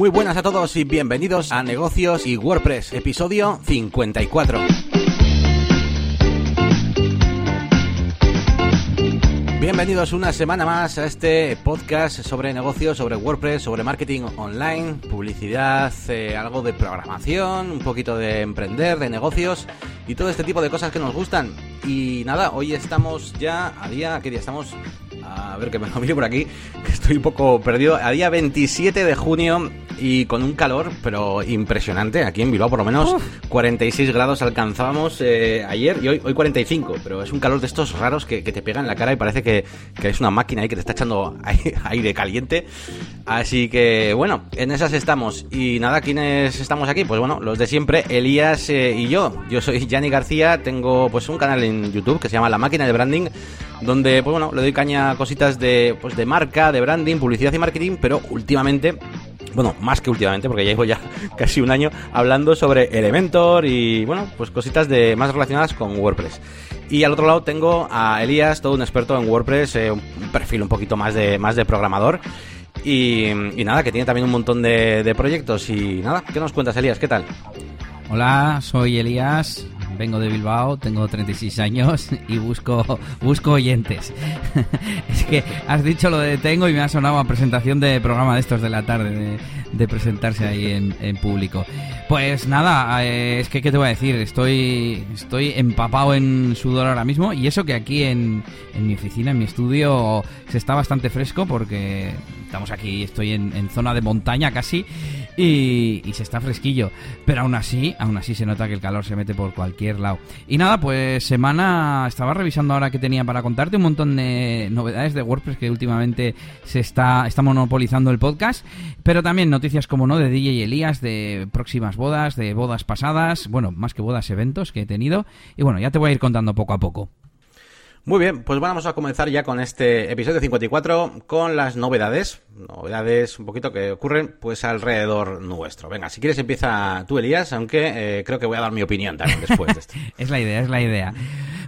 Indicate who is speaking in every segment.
Speaker 1: Muy buenas a todos y bienvenidos a Negocios y WordPress, episodio 54. Bienvenidos una semana más a este podcast sobre negocios, sobre WordPress, sobre marketing online, publicidad, eh, algo de programación, un poquito de emprender, de negocios y todo este tipo de cosas que nos gustan. Y nada, hoy estamos ya a día, ¿qué día estamos? A ver que me lo mire por aquí, que estoy un poco perdido. A día 27 de junio y con un calor, pero impresionante. Aquí en Bilbao, por lo menos, 46 grados alcanzábamos eh, ayer y hoy, hoy 45. Pero es un calor de estos raros que, te pega en la cara y parece que, es una máquina ahí que te está echando aire caliente. Así que, bueno, en esas estamos. Y nada, ¿quiénes estamos aquí? Pues bueno, los de siempre, Elías eh, y yo. Yo soy Yanni García, tengo pues un canal en YouTube que se llama La Máquina de Branding donde pues bueno, le doy caña a cositas de pues de marca, de branding, publicidad y marketing, pero últimamente bueno, más que últimamente, porque ya llevo ya casi un año hablando sobre Elementor y, bueno, pues cositas de más relacionadas con WordPress. Y al otro lado tengo a Elías, todo un experto en WordPress, eh, un perfil un poquito más de, más de programador. Y, nada, que tiene también un montón de, de proyectos. Y nada, ¿qué nos cuentas, Elías? ¿Qué tal?
Speaker 2: Hola, soy Elías, vengo de Bilbao, tengo 36 años y busco, busco oyentes. es que has dicho lo de tengo y me ha sonado a presentación de programa de estos de la tarde, de, presentarse ahí en, público. Pues nada, eh, es que, ¿qué te voy a decir? Estoy, estoy empapado en sudor ahora mismo y eso que aquí en, en mi oficina, en mi estudio, se está bastante fresco porque estamos aquí, estoy en, zona de montaña casi y, se está fresquillo. Pero aún así, aún así se nota que el calor se mete por cualquier lado. Y nada, pues semana, estaba revisando ahora que tenía para contarte un montón de novedades de WordPress que últimamente se está, está monopolizando el podcast. Pero también noticias como no de DJ Elías, de próximas bodas, de bodas pasadas, bueno, más que bodas, eventos que he tenido. Y bueno, ya te voy a ir contando poco a poco.
Speaker 1: Muy bien, pues vamos a comenzar ya con este episodio 54 con las novedades, novedades un poquito que ocurren pues alrededor nuestro. Venga, si quieres empieza tú Elías, aunque eh, creo que voy a dar mi opinión también después de esto.
Speaker 2: es la idea, es la idea.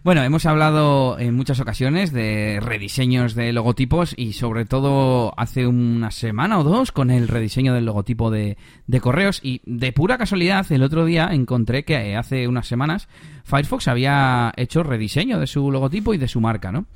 Speaker 2: Bueno, hemos hablado en muchas ocasiones de rediseños de logotipos y sobre todo hace una semana o dos con el rediseño del logotipo de, de correos y de pura casualidad el otro día encontré que hace unas semanas Firefox había hecho rediseño de su logotipo y de su marca, ¿no?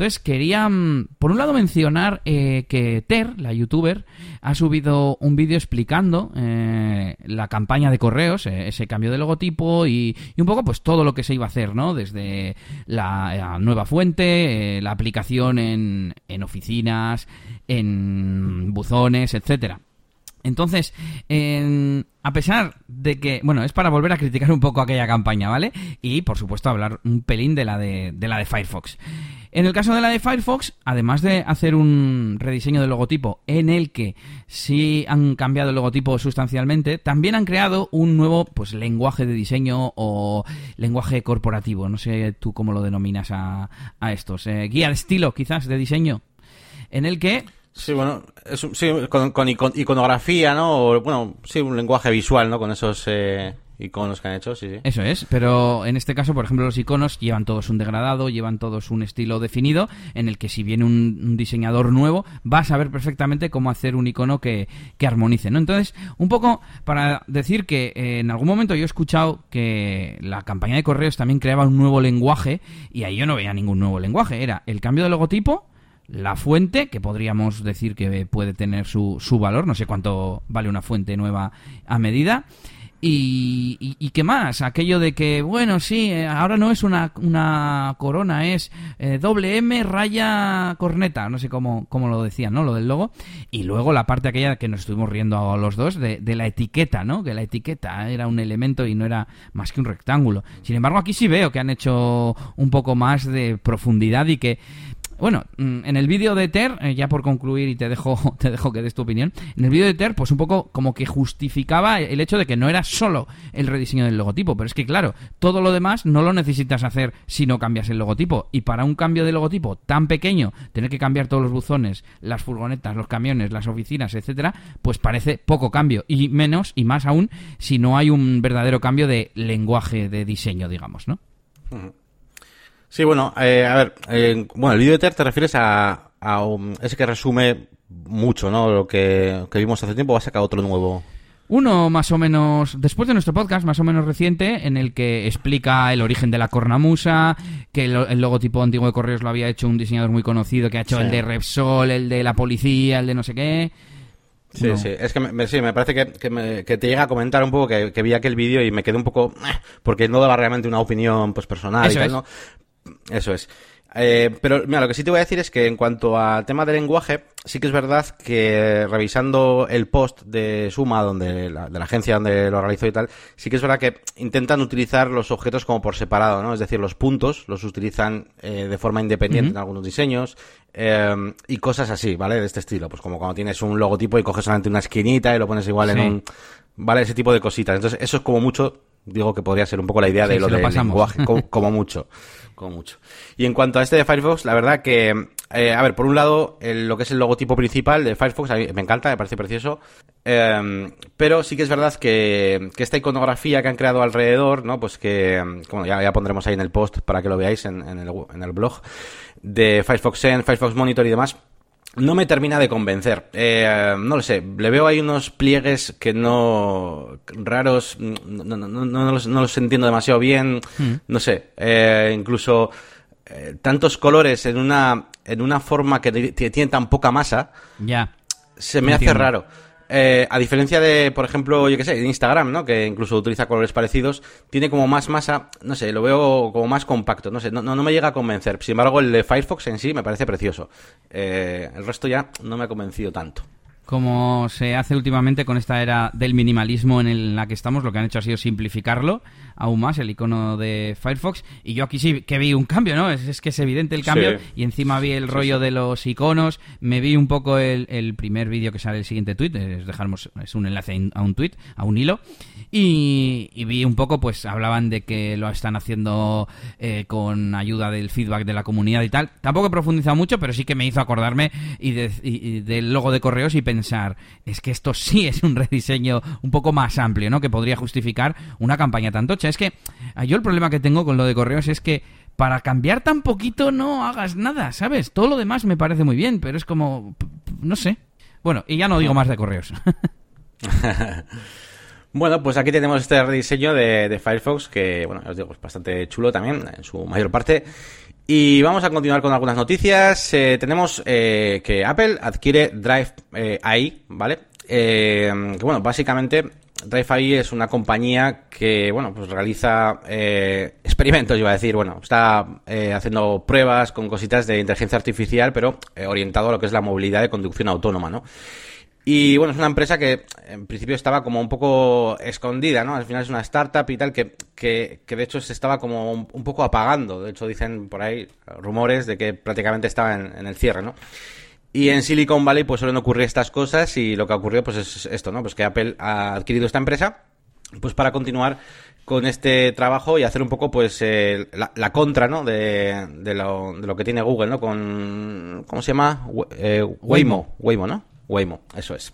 Speaker 2: Entonces quería, mm, por un lado, mencionar eh, que Ter, la youtuber, ha subido un vídeo explicando eh, la campaña de correos, eh, ese cambio de logotipo y, un poco pues todo lo que se iba a hacer, ¿no? Desde la, nueva fuente, la aplicación en, en oficinas, en buzones, etcétera. Entonces, a pesar de que, bueno, es para volver a criticar un poco aquella campaña, ¿vale? Y, por supuesto, hablar un pelín de la de, de la de Firefox. En el caso de la de Firefox, además de hacer un rediseño del logotipo en el que sí han cambiado el logotipo sustancialmente, también han creado un nuevo pues lenguaje de diseño o lenguaje corporativo. No sé tú cómo lo denominas a, a estos. Eh, guía de estilo, quizás, de diseño. En el que
Speaker 1: Sí, bueno, es sí, con, iconografía, ¿no? O, bueno, sí, un lenguaje visual, ¿no? Con esos eh, iconos que han hecho, sí, sí.
Speaker 2: Eso es, pero en este caso, por ejemplo, los iconos llevan todos un degradado, llevan todos un estilo definido, en el que si viene un, diseñador nuevo, va a saber perfectamente cómo hacer un icono que, que armonice, ¿no? Entonces, un poco para decir que eh, en algún momento yo he escuchado que la campaña de correos también creaba un nuevo lenguaje, y ahí yo no veía ningún nuevo lenguaje, era el cambio de logotipo, la fuente, que podríamos decir que puede tener su, su valor, no sé cuánto vale una fuente nueva a medida. Y, y, qué más? Aquello de que, bueno, sí, eh, ahora no es una, una corona, es eh, doble M raya corneta, no sé cómo, cómo lo decían, ¿no? Lo del logo. Y luego la parte aquella que nos estuvimos riendo a los dos, de, de la etiqueta, ¿no? Que la etiqueta era un elemento y no era más que un rectángulo. Sin embargo, aquí sí veo que han hecho un poco más de profundidad y que bueno, mm, en el vídeo de Ter, eh, ya por concluir y te dejo, te dejo que des tu opinión, en el vídeo de Ter, pues un poco como que justificaba el hecho de que no era solo el rediseño del logotipo, pero es que claro, todo lo demás no lo necesitas hacer si no cambias el logotipo. Y para un cambio de logotipo tan pequeño, tener que cambiar todos los buzones, las furgonetas, los camiones, las oficinas, etcétera, pues parece poco cambio. Y menos, y más aún, si no hay un verdadero cambio de lenguaje de diseño, digamos, ¿no?
Speaker 1: Sí, bueno, eh, a ver, eh, bueno, el vídeo de TER te refieres a, a ese que resume mucho, ¿no? Lo que, que vimos hace tiempo, va a sacar otro nuevo.
Speaker 2: Uno más o menos, después de nuestro podcast, más o menos reciente, en el que explica el origen de la cornamusa, que el, logotipo antiguo de Correos lo había hecho un diseñador muy conocido, que ha hecho el de Repsol, el de la policía, el de no sé qué.
Speaker 1: Sí, sí, es que me, sí, me parece que, que, te llega a comentar un poco que, que vi aquel vídeo y me quedé un poco... Eh, porque no daba realmente una opinión pues personal y tal, ¿no? Eso es. Eh, pero mira, lo que sí te voy a decir es que en cuanto al tema del lenguaje, sí que es verdad que revisando el post de Suma, donde la, de la agencia donde lo realizó y tal, sí que es verdad que intentan utilizar los objetos como por separado, ¿no? Es decir, los puntos los utilizan eh, de forma independiente en algunos diseños eh, y cosas así, ¿vale? De este estilo, pues como cuando tienes un logotipo y coges solamente una esquinita y lo pones igual en un... ¿Vale? Ese tipo de cositas. Entonces, eso es como mucho, digo que podría ser un poco la idea de lo del lenguaje, como mucho mucho. Y en cuanto a este de Firefox, la verdad que, eh, a ver, por un lado, lo que es el logotipo principal de Firefox, a mí me encanta, me parece precioso. Em, pero sí que es verdad que, esta iconografía que han creado alrededor, ¿no? Pues que, ya, pondremos ahí en el post para que lo veáis en, el, en el blog de Firefox Send, Firefox Monitor y demás no me termina de convencer. Eh, no lo sé, le veo ahí unos pliegues que no. raros, no, no, no, no los, entiendo demasiado bien. Hmm. No sé, eh, incluso eh, tantos colores en una, en una forma que tiene tan poca masa.
Speaker 2: Ya.
Speaker 1: Se me hace raro. Eh, a diferencia de, por ejemplo, yo qué sé, Instagram, ¿no? Que incluso utiliza colores parecidos, tiene como más masa, no sé, lo veo como más compacto, no sé, no, no, me llega a convencer. Sin embargo, el de Firefox en sí me parece precioso. Eh, el resto ya no me ha convencido tanto
Speaker 2: como se hace últimamente con esta era del minimalismo en la que estamos, lo que han hecho ha sido simplificarlo aún más, el icono de Firefox. Y yo aquí sí que vi un cambio, ¿no? Es, que es evidente el cambio. Y encima vi el rollo de los iconos, me vi un poco el, primer vídeo que sale el siguiente tweet, es, es un enlace a un tweet, a un hilo. Y, vi un poco, pues hablaban de que lo están haciendo eh, con ayuda del feedback de la comunidad y tal. Tampoco he profundizado mucho, pero sí que me hizo acordarme y, y del logo de correos y pensar es que esto sí es un rediseño un poco más amplio, ¿no? Que podría justificar una campaña tan tocha. Es que ah, yo el problema que tengo con lo de correos es que para cambiar tan poquito no hagas nada, ¿sabes? Todo lo demás me parece muy bien, pero es como, no sé. Bueno, y ya no digo más de correos.
Speaker 1: Bueno, pues aquí tenemos este rediseño de, Firefox que, bueno, os digo, es bastante chulo también, en su mayor parte. Y vamos a continuar con algunas noticias. Eh, tenemos eh, que Apple adquiere Drive eh, AI, ¿vale? que bueno, básicamente Drive AI es una compañía que, bueno, pues realiza experimentos, iba a decir, bueno, está haciendo pruebas con cositas de inteligencia artificial, pero orientado a lo que es la movilidad de conducción autónoma, ¿no? Y bueno, es una empresa que en principio estaba como un poco escondida, ¿no? Al final es una startup y tal que, que, de hecho se estaba como un, poco apagando. De hecho dicen por ahí rumores de que prácticamente estaba en, el cierre, ¿no? Y en Silicon Valley pues suelen ocurrir estas cosas y lo que ha ocurrido pues es esto, ¿no? Pues que Apple ha adquirido esta empresa pues para continuar con este trabajo y hacer un poco pues eh, la, contra ¿no? De, de, lo, de, lo, que tiene Google ¿no? con ¿cómo se llama? Eh, Waymo Waymo ¿no? Waymo, eso es.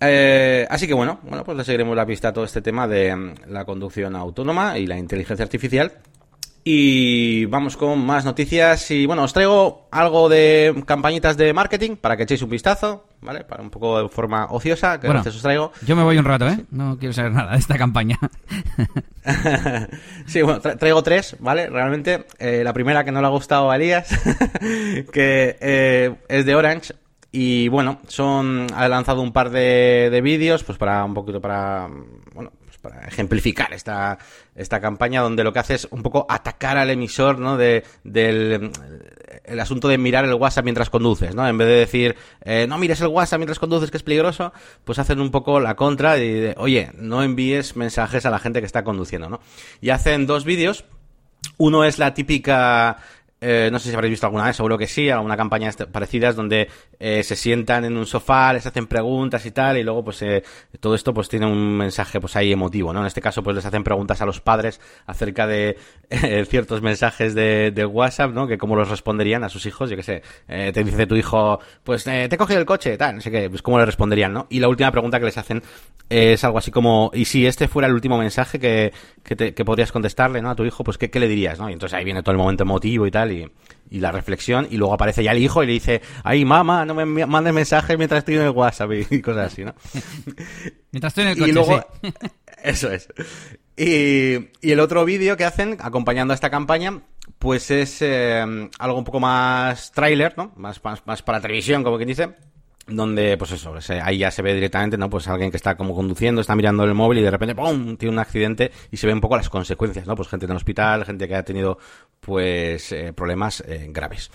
Speaker 1: Eh, así que bueno, bueno, pues le seguiremos la pista a todo este tema de mm, la conducción autónoma y la inteligencia artificial. Y vamos con más noticias. Y bueno, os traigo algo de campañitas de marketing para que echéis un vistazo, ¿vale? Para un poco de forma ociosa, que a veces os traigo.
Speaker 2: Yo me voy un rato, ¿eh? No quiero saber nada de esta campaña.
Speaker 1: sí, bueno, traigo tres, ¿vale? Realmente, eh, la primera que no le ha gustado a Elías, que eh, es de Orange, y bueno, son ha lanzado un par de, de vídeos, pues para un poquito para bueno, pues para ejemplificar esta, esta campaña donde lo que hace es un poco atacar al emisor, ¿no? De, del el asunto de mirar el WhatsApp mientras conduces, ¿no? En vez de decir, eh, no mires el WhatsApp mientras conduces que es peligroso, pues hacen un poco la contra y de, oye, no envíes mensajes a la gente que está conduciendo, ¿no? Y hacen dos vídeos. Uno es la típica eh, no sé si habréis visto alguna vez, seguro que sí, alguna campaña parecidas donde eh, se sientan en un sofá, les hacen preguntas y tal, y luego pues eh, todo esto pues tiene un mensaje pues ahí emotivo, ¿no? En este caso pues les hacen preguntas a los padres acerca de ciertos mensajes de, WhatsApp, ¿no? Que cómo los responderían a sus hijos, yo qué sé, te dice tu hijo, pues te he cogido el coche, tal, no sé qué, pues cómo le responderían, ¿no? Y la última pregunta que les hacen es algo así como, ¿y si este fuera el último mensaje que, que, te, que podrías contestarle, ¿no? A tu hijo, pues ¿qué, qué le dirías, ¿no? Y entonces ahí viene todo el momento emotivo y tal tal, y, y la reflexión, y luego aparece ya el hijo y le dice, ay mamá, no me mandes mensajes mientras estoy en el WhatsApp y cosas así, ¿no?
Speaker 2: mientras estoy en el coche, y luego,
Speaker 1: Eso es. Y, y el otro vídeo que hacen, acompañando a esta campaña, pues es eh, algo un poco más trailer, ¿no? Más, más, más para televisión, como quien dice donde pues eso, ahí ya se ve directamente, ¿no? Pues alguien que está como conduciendo, está mirando el móvil y de repente ¡pum! tiene un accidente y se ve un poco las consecuencias, ¿no? Pues gente en el hospital, gente que ha tenido pues eh, problemas eh, graves.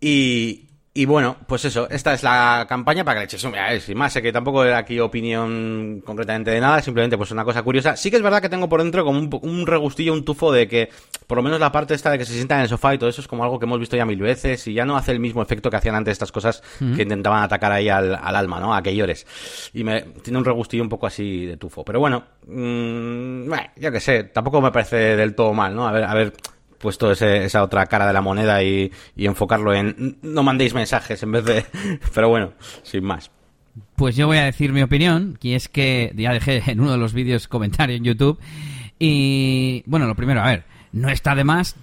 Speaker 1: Y, y bueno, pues eso, esta es la campaña para que le eches un sin más, sé que tampoco era aquí opinión concretamente de nada, simplemente pues una cosa curiosa. Sí que es verdad que tengo por dentro como un, regustillo, un tufo de que, por lo menos la parte esta de que se sienta en el sofá y todo eso es como algo que hemos visto ya mil veces y ya no hace el mismo efecto que hacían antes estas cosas que intentaban atacar ahí al, alma, ¿no? A que llores. Y me tiene un regustillo un poco así de tufo. Pero bueno, mmm, yo qué sé, tampoco me parece del todo mal, ¿no? A ver, a ver puesto esa otra cara de la moneda y, enfocarlo en no mandéis mensajes en vez de... Pero bueno, sin más.
Speaker 2: Pues yo voy a decir mi opinión, que es que ya dejé en uno de los vídeos comentario en YouTube. Y bueno, lo primero, a ver, no está de más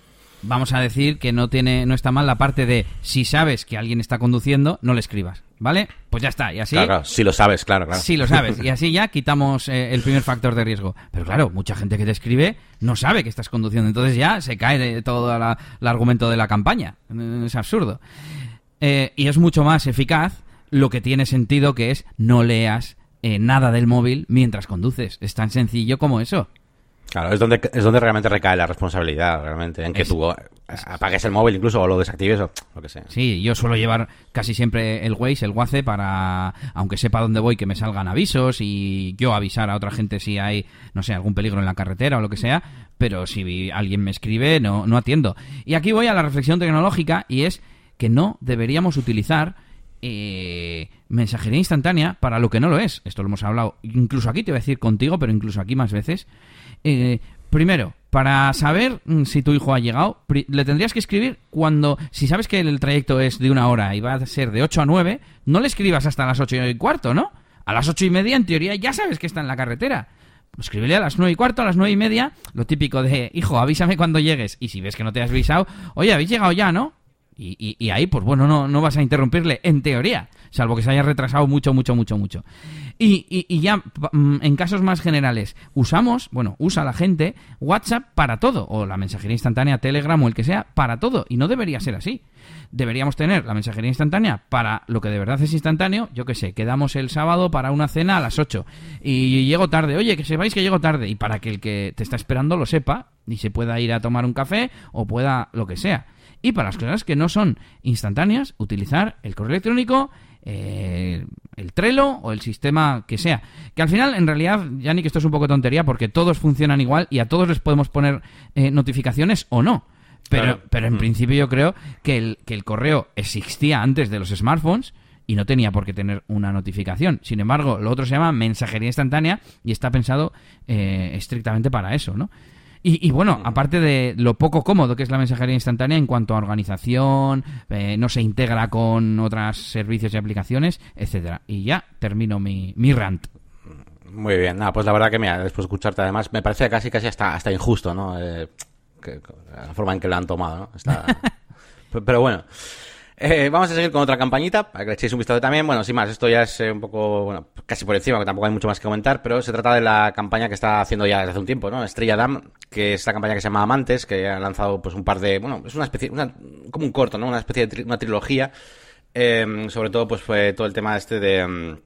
Speaker 2: vamos a decir que no tiene no está mal la parte de si sabes que alguien está conduciendo, no le escribas. ¿Vale? Pues ya está. Y así.
Speaker 1: Claro, si lo sabes, claro, claro.
Speaker 2: Si lo sabes. Y así ya quitamos eh, el primer factor de riesgo. Pero claro, mucha gente que te escribe no sabe que estás conduciendo. Entonces ya se cae de todo el argumento de la campaña. Es absurdo. Eh, y es mucho más eficaz lo que tiene sentido que es no leas eh, nada del móvil mientras conduces. Es tan sencillo como eso.
Speaker 1: Claro, es donde, es donde realmente recae la responsabilidad, realmente, en que tú apagues el móvil incluso o lo desactives o lo que sea.
Speaker 2: Sí, yo suelo llevar casi siempre el Waze, el Waze, para, aunque sepa dónde voy, que me salgan avisos y yo avisar a otra gente si hay, no sé, algún peligro en la carretera o lo que sea, pero si alguien me escribe, no, no atiendo. Y aquí voy a la reflexión tecnológica y es que no deberíamos utilizar eh, mensajería instantánea para lo que no lo es. Esto lo hemos hablado incluso aquí, te voy a decir contigo, pero incluso aquí más veces. Eh, primero, para saber mm, si tu hijo ha llegado, le tendrías que escribir cuando, si sabes que el trayecto es de una hora y va a ser de 8 a 9, no le escribas hasta las 8 y cuarto, ¿no? A las 8 y media, en teoría, ya sabes que está en la carretera. Escríbele a las 9 y cuarto, a las 9 y media, lo típico de, hijo, avísame cuando llegues. Y si ves que no te has avisado, oye, habéis llegado ya, ¿no? Y, y, ahí, pues bueno, no, no vas a interrumpirle, en teoría, salvo que se haya retrasado mucho, mucho, mucho, mucho. Y, y, ya, mm, en casos más generales, usamos, bueno, usa la gente WhatsApp para todo, o la mensajería instantánea, Telegram o el que sea, para todo, y no debería ser así. Deberíamos tener la mensajería instantánea para lo que de verdad es instantáneo, yo qué sé, quedamos el sábado para una cena a las 8 y llego tarde, oye, que sepáis que llego tarde, y para que el que te está esperando lo sepa y se pueda ir a tomar un café o pueda lo que sea. Y para las cosas que no son instantáneas, utilizar el correo electrónico, eh, el Trello o el sistema que sea. Que al final, en realidad, ya ni que esto es un poco tontería porque todos funcionan igual y a todos les podemos poner eh, notificaciones o no. Pero, pero en mm. principio yo creo que el, que el correo existía antes de los smartphones y no tenía por qué tener una notificación. Sin embargo, lo otro se llama mensajería instantánea y está pensado eh, estrictamente para eso, ¿no? Y, bueno, aparte de lo poco cómodo que es la mensajería instantánea en cuanto a organización, eh, no se integra con otros servicios y aplicaciones, etcétera. Y ya termino mi, mi rant.
Speaker 1: Muy bien, nada, pues la verdad que mira, después de escucharte además, me parece casi casi hasta, hasta injusto, ¿no? Eh, la forma en que lo han tomado, ¿no? Está... Pero bueno. Eh, vamos a seguir con otra campañita, para que le echéis un vistazo también. Bueno, sin más, esto ya es eh, un poco, bueno, casi por encima, que tampoco hay mucho más que comentar, pero se trata de la campaña que está haciendo ya desde hace un tiempo, ¿no? Estrella Dam, que es la campaña que se llama Amantes, que ha lanzado pues un par de, bueno, es una especie, una, como un corto, ¿no? Una especie de una trilogía, eh, sobre todo pues fue todo el tema este de...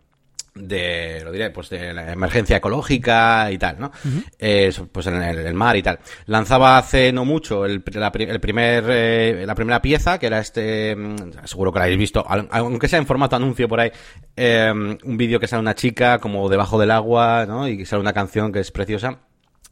Speaker 1: De, lo diré, pues de la emergencia ecológica y tal, ¿no? eh, pues en el, mar y tal. Lanzaba hace no mucho el, la, el primer, eh, la primera pieza, que era este, mm, seguro que la habéis visto, aunque sea en formato anuncio por ahí, eh, un vídeo que sale una chica como debajo del agua, ¿no? Y sale una canción que es preciosa.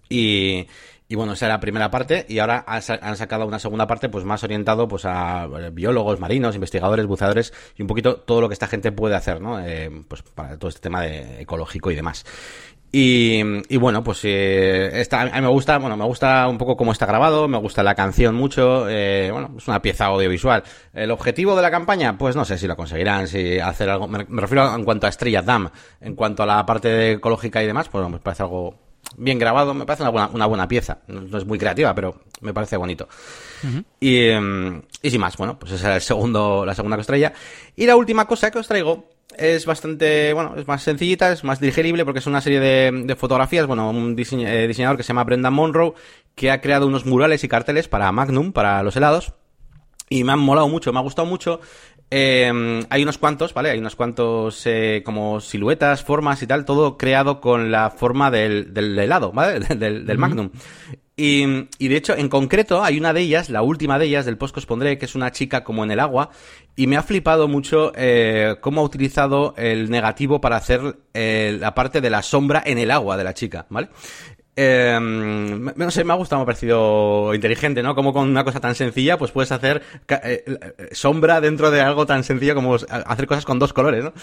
Speaker 1: Y, y bueno, esa era la primera parte y ahora han sacado una segunda parte pues más orientado pues a eh, biólogos, marinos, investigadores, buceadores y un poquito todo lo que esta gente puede hacer, ¿no? Eh, pues para todo este tema de ecológico y demás. Y, y bueno, pues eh, a mí me gusta, bueno, me gusta un poco cómo está grabado, me gusta la canción mucho, bueno, es una pieza audiovisual. El objetivo de la campaña, pues no sé si lo conseguirán, si hacer algo, me, refiero en cuanto a Estrella Dam, en cuanto a la parte ecológica y demás, pues me parece algo bien grabado, me parece una buena, una buena pieza. No, es muy creativa, pero me parece bonito. y, em, y, sin más, bueno, pues esa es el segundo, la segunda estrella. Y la última cosa que os traigo es bastante, bueno, es más sencillita, es más digerible porque es una serie de, fotografías, bueno, un eh, diseñador que se llama Brendan Monroe que ha creado unos murales y carteles para Magnum, para los helados. Y me han molado mucho, me ha gustado mucho. Eh, hay unos cuantos, ¿vale? Hay unos cuantos eh, como siluetas, formas y tal, todo creado con la forma del, del helado, ¿vale? del, Magnum. Y, y, de hecho, en concreto, hay una de ellas, la última de ellas, del post que os pondré, que es una chica como en el agua, y me ha flipado mucho eh, cómo ha utilizado el negativo para hacer eh, la parte de la sombra en el agua de la chica, ¿vale? Eh, no sé, me ha gustado, me ha parecido inteligente, ¿no? Como con una cosa tan sencilla, pues puedes hacer eh, eh, sombra dentro de algo tan sencillo como hacer cosas con dos colores, ¿no?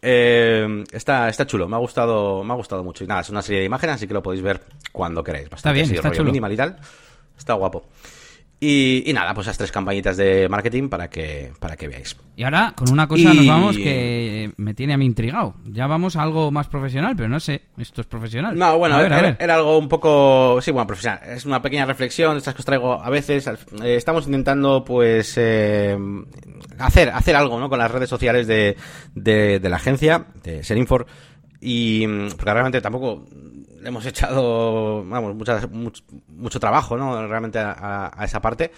Speaker 1: Eh, está, está chulo, me ha gustado, me ha gustado mucho. Y nada, es una serie de imágenes, así que lo podéis ver cuando queráis.
Speaker 2: Bastante está bien, está chulo.
Speaker 1: minimal y tal. Está guapo. Y, nada, pues esas tres campañitas de marketing para que, para que veáis.
Speaker 2: Y ahora con una cosa nos vamos que me tiene a mí intrigado. Ya vamos a algo más profesional, pero no sé, esto es profesional.
Speaker 1: No, bueno, era, algo un poco, sí, bueno, profesional. Es una pequeña reflexión, estas que os traigo a veces. Eh, estamos intentando, pues, eh, hacer, hacer algo, ¿no? Con las redes sociales de, de, de la agencia, de Serinfor. Y porque realmente tampoco hemos echado, vamos, mucho, trabajo, ¿no? Realmente a, esa parte.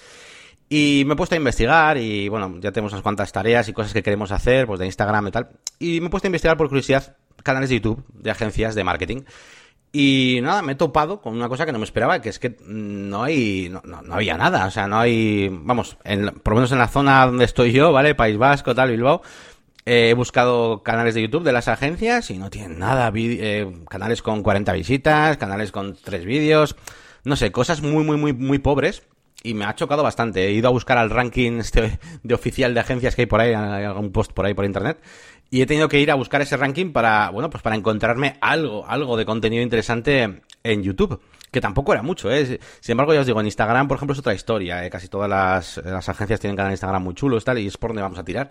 Speaker 1: Y me he puesto a investigar y, bueno, ya tenemos unas cuantas tareas y cosas que queremos hacer, pues de Instagram y tal. Y me he puesto a investigar por curiosidad canales de YouTube de agencias de marketing. Y nada, me he topado con una cosa que no me esperaba, que es que no hay, no, no, había nada, o sea, no hay, vamos, en, por lo menos en la zona donde estoy yo, ¿vale? País Vasco, tal, Bilbao, he buscado canales de YouTube de las agencias y no tienen nada. Eh, canales con 40 visitas, canales con 3 vídeos. No sé, cosas muy, muy, muy, muy pobres. Y me ha chocado bastante. He ido a buscar al ranking este de oficial de agencias que hay por ahí, hay algún post por ahí por internet. Y he tenido que ir a buscar ese ranking para, bueno, pues para encontrarme algo, algo de contenido interesante en YouTube que tampoco era mucho, ¿eh? Sin embargo, ya os digo, en Instagram, por ejemplo, es otra historia, ¿eh? Casi todas las, agencias tienen canal de Instagram muy chulos, tal, y es por donde vamos a tirar.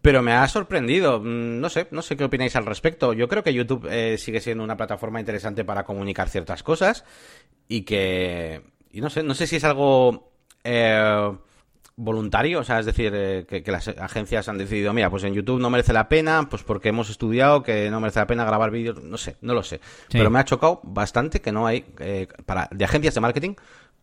Speaker 1: Pero me ha sorprendido, mm, no sé, no sé qué opináis al respecto. Yo creo que YouTube eh, sigue siendo una plataforma interesante para comunicar ciertas cosas y que, y no sé, no sé si es algo... Eh, voluntario, o sea, es decir, eh, que, las agencias han decidido, mira, pues en YouTube no merece la pena, pues porque hemos estudiado que no merece la pena grabar vídeos, no sé, no lo sé. Pero me ha chocado bastante que no hay, eh, para de agencias de marketing,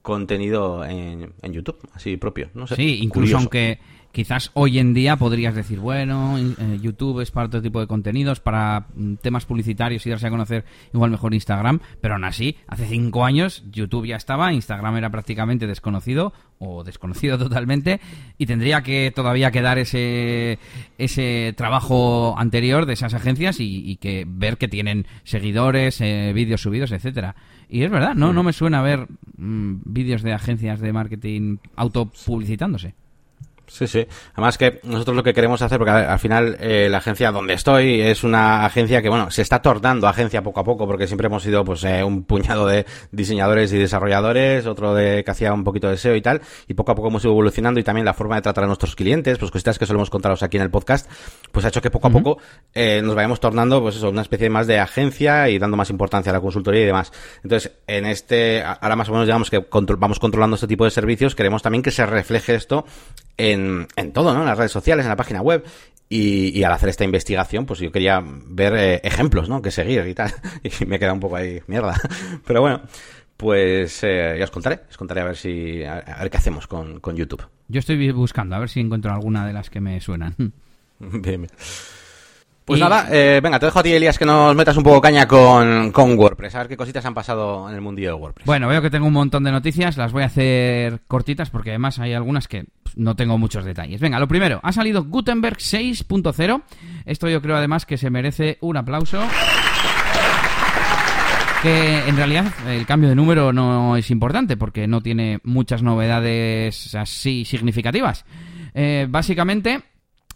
Speaker 1: contenido en, en YouTube, así propio, no sé.
Speaker 2: Sí, incluso aunque quizás hoy en día podrías decir, bueno, eh, YouTube es para otro tipo de contenidos, para mm, temas publicitarios y darse a conocer igual mejor Instagram, pero aún así, hace cinco años YouTube ya estaba, Instagram era prácticamente desconocido o desconocido totalmente y tendría que todavía quedar ese ese trabajo anterior de esas agencias y, que ver que tienen seguidores, eh, vídeos subidos, etcétera. Y es verdad, no, no me suena ver mm, vídeos de agencias de marketing autopublicitándose.
Speaker 1: Sí, sí. Además que nosotros lo que queremos hacer, porque al final eh, la agencia donde estoy es una agencia que, bueno, se está tornando agencia poco a poco, porque siempre hemos sido pues eh, un puñado de diseñadores y desarrolladores, otro de que hacía un poquito de SEO y tal, y poco a poco hemos ido evolucionando y también la forma de tratar a nuestros clientes, pues cositas que solemos contaros aquí en el podcast, pues ha hecho que poco a poco eh, nos vayamos tornando, pues eso, una especie más de agencia y dando más importancia a la consultoría y demás. Entonces, en este, ahora más o menos digamos que vamos controlando este tipo de servicios, queremos también que se refleje esto en, en todo, ¿no? En las redes sociales, en la página web. Y, y, al hacer esta investigación, pues yo quería ver eh, ejemplos, ¿no? Que seguir y tal. Y me queda un poco ahí mierda. Pero bueno, pues eh, ya os contaré. Os contaré a ver si. A, ver qué hacemos con, con, YouTube.
Speaker 2: Yo estoy buscando, a ver si encuentro alguna de las que me suenan.
Speaker 1: bien, bien. Pues nada, eh, venga, te dejo a ti, Elias, que nos metas un poco caña con, con, WordPress. A ver qué cositas han pasado en el mundillo de WordPress.
Speaker 2: Bueno, veo que tengo un montón de noticias, las voy a hacer cortitas porque además hay algunas que no tengo muchos detalles. Venga, lo primero, ha salido Gutenberg 6.0. Esto yo creo además que se merece un aplauso. Que en realidad el cambio de número no es importante porque no tiene muchas novedades así significativas. Eh, básicamente,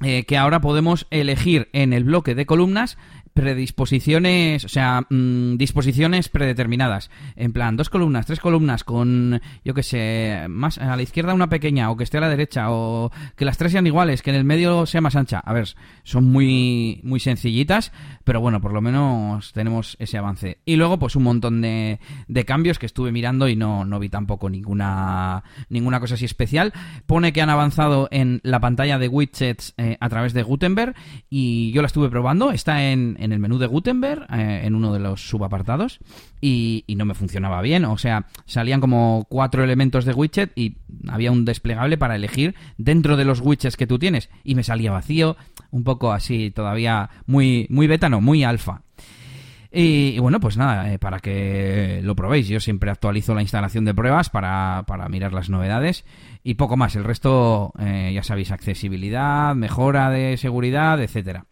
Speaker 2: eh, que ahora podemos elegir en el bloque de columnas predisposiciones, o sea, mm, disposiciones predeterminadas. En plan, dos columnas, tres columnas con, yo qué sé, más a la izquierda una pequeña o que esté a la derecha o que las tres sean iguales, que en el medio sea más ancha. A ver, son muy, muy sencillitas, pero bueno, por lo menos tenemos ese avance. Y luego, pues un montón de, de cambios que estuve mirando y no, no vi tampoco ninguna, ninguna cosa así especial. Pone que han avanzado en la pantalla de widgets eh, a través de Gutenberg y yo la estuve probando. Está en, en el menú de Gutenberg, eh, en uno de los subapartados, y, y no me funcionaba bien. O sea, salían como cuatro elementos de widget y había un desplegable para elegir dentro de los widgets que tú tienes y me salía vacío, un poco así todavía muy muy beta, no, muy alfa. Y, bueno, pues nada, eh, para que lo probéis, yo siempre actualizo la instalación de pruebas para, para mirar las novedades y poco más. El resto, eh, ya sabéis, accesibilidad, mejora de seguridad, etcétera.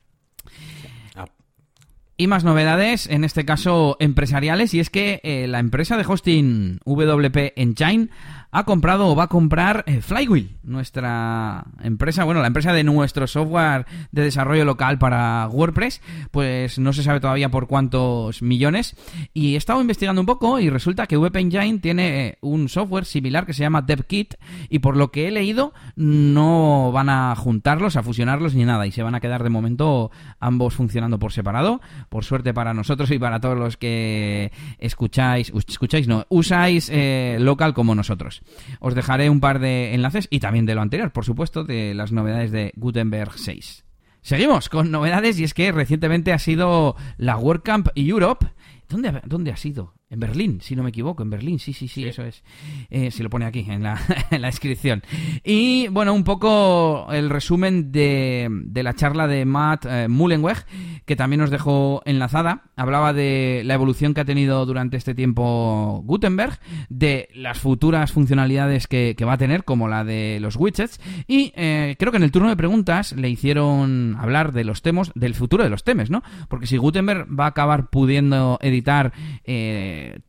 Speaker 2: Y más novedades, en este caso empresariales, y es que eh, la empresa de hosting WP Engine ha comprado o va a comprar eh, Flywheel, nuestra empresa, bueno, la empresa de nuestro software de desarrollo local para WordPress, pues no se sabe todavía por cuántos millones. Y he estado investigando un poco y resulta que WP Engine tiene eh, un software similar que se llama DevKit y por lo que he leído no van a juntarlos, a fusionarlos ni nada y se van a quedar de momento ambos funcionando por separado. Por suerte para nosotros y para todos los que escucháis, escucháis no, usáis eh, local como nosotros. Os dejaré un par de enlaces y también de lo anterior, por supuesto, de las novedades de Gutenberg 6. Seguimos con novedades y es que recientemente ha sido la WordCamp Europe. ¿Dónde, ¿Dónde ha sido? En Berlín, si no me equivoco, en Berlín, sí, sí, sí, eso es. Eh, se lo pone aquí en la, en la descripción. Y bueno, un poco el resumen de, de la charla de Matt eh, Mullenweg, que también nos dejó enlazada. Hablaba de la evolución que ha tenido durante este tiempo Gutenberg, de las futuras funcionalidades que, que va a tener, como la de los widgets. Y eh, creo que en el turno de preguntas le hicieron hablar de los temas, del futuro de los temas, ¿no? Porque si Gutenberg va a acabar pudiendo editar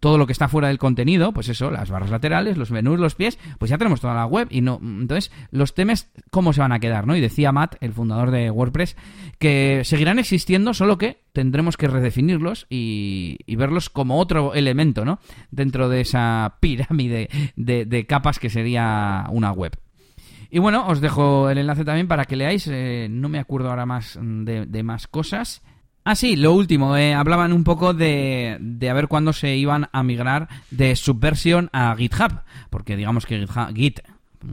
Speaker 2: todo lo que está fuera del contenido, pues eso, las barras laterales, los menús, los pies, pues ya tenemos toda la web y no. Entonces, los temas, ¿cómo se van a quedar, no? Y decía Matt, el fundador de WordPress, que seguirán existiendo, solo que tendremos que redefinirlos y, y verlos como otro elemento, ¿no? Dentro de esa pirámide de, capas que sería una web. Y bueno, os dejo el enlace también para que leáis. eh, no me acuerdo ahora más de más cosas. Ah, sí, lo último. eh, hablaban un poco de, de a ver cuándo se iban a migrar de Subversion a GitHub. Porque digamos que GitHub, Git,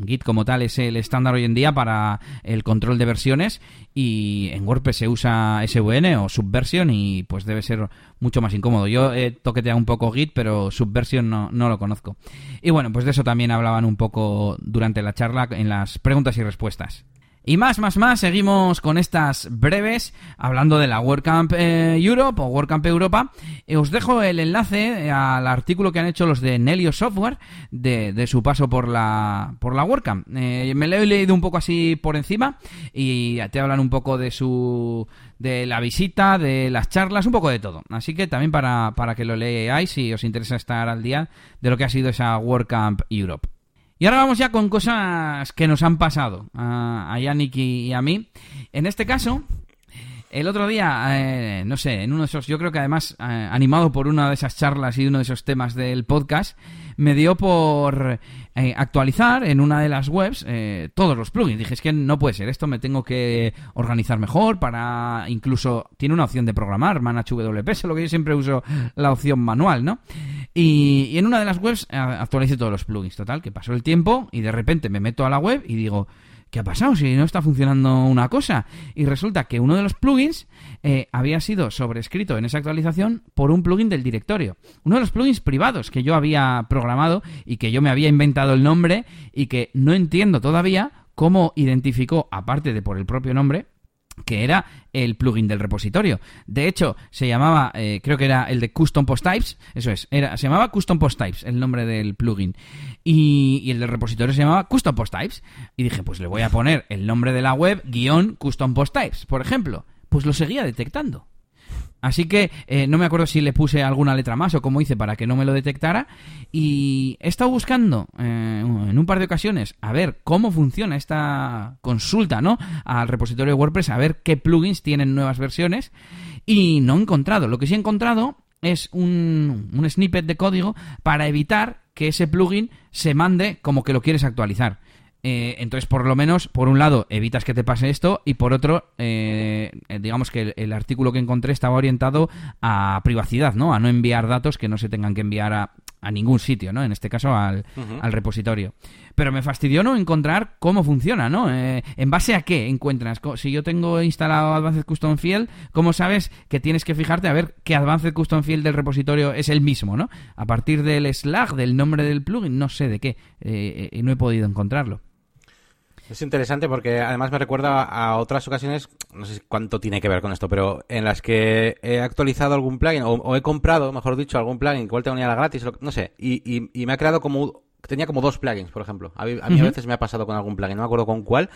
Speaker 2: Git como tal es el estándar hoy en día para el control de versiones y en WordPress se usa SVN o Subversion y pues debe ser mucho más incómodo. Yo he toqueteado un poco Git, pero Subversion no, no lo conozco. Y bueno, pues de eso también hablaban un poco durante la charla en las preguntas y respuestas. Y más, más, más, seguimos con estas breves, hablando de la WordCamp eh, Europe o WordCamp Europa. Eh, os dejo el enlace eh, al artículo que han hecho los de Nelio Software de, su paso por la, por la WordCamp. Me lo he leído un poco así por encima y te hablan un poco de su de la visita, de las charlas, un poco de todo. Así que también para, para que lo leáis si os interesa estar al día de lo que ha sido esa WordCamp Europe. Y ahora vamos ya con cosas que nos han pasado a, Yannick y a mí. En este caso, el otro día, eh, no sé, en uno de esos, yo creo que además, eh, animado por una de esas charlas y uno de esos temas del podcast, me dio por eh, actualizar en una de las webs todos los plugins. Dije, es que no puede ser, esto me tengo que organizar mejor para incluso, tiene una opción de programar, Manage WP, solo que yo siempre uso la opción manual, ¿no? Y, en una de las webs actualicé todos los plugins, total, que pasó el tiempo y de repente me meto a la web y digo, ¿qué ha pasado si no está funcionando una cosa? Y resulta que uno de los plugins eh, había sido sobrescrito en esa actualización por un plugin del directorio. Uno de los plugins privados que yo había programado y que yo me había inventado el nombre y que no entiendo todavía cómo identificó, aparte de por el propio nombre, que era el plugin del repositorio. De hecho, se llamaba, eh, creo que era el de Custom Post Types, eso es, era, se llamaba Custom Post Types, el nombre del plugin. Y, y el del repositorio se llamaba Custom Post Types. Y dije, pues le voy a poner el nombre de la web, guion Custom Post Types, por ejemplo. Pues lo seguía detectando. Así que eh, no me acuerdo si le puse alguna letra más o cómo hice para que no me lo detectara. Y he estado buscando eh, en un par de ocasiones a ver cómo funciona esta consulta, ¿no? Al repositorio de WordPress, a ver qué plugins tienen nuevas versiones. y no he encontrado. Lo que sí he encontrado es un, un snippet de código para evitar que ese plugin se mande como que lo quieres actualizar. Eh, entonces, por lo menos, por un lado, evitas que te pase esto y por otro, eh, digamos que el, artículo que encontré estaba orientado a privacidad, ¿no? A no enviar datos que no se tengan que enviar a, ningún sitio, ¿no? En este caso al, repositorio. Pero me fastidió no encontrar cómo funciona, ¿no? Eh, ¿En base a qué encuentras? Si yo tengo instalado Advanced Custom Field, ¿cómo sabes que tienes que fijarte a ver qué Advanced Custom Field del repositorio es el mismo, ¿no? A partir del Slack, del nombre del plugin, no sé de qué. y no he podido encontrarlo.
Speaker 1: Es interesante porque además me recuerda a otras ocasiones, no sé cuánto tiene que ver con esto, pero en las que he actualizado algún plugin o, he comprado, mejor dicho, algún plugin, igual tenía la gratis, no sé, y, me ha creado como, tenía como dos plugins, por ejemplo. A mí, a, veces me ha pasado con algún plugin, no me acuerdo con cuál,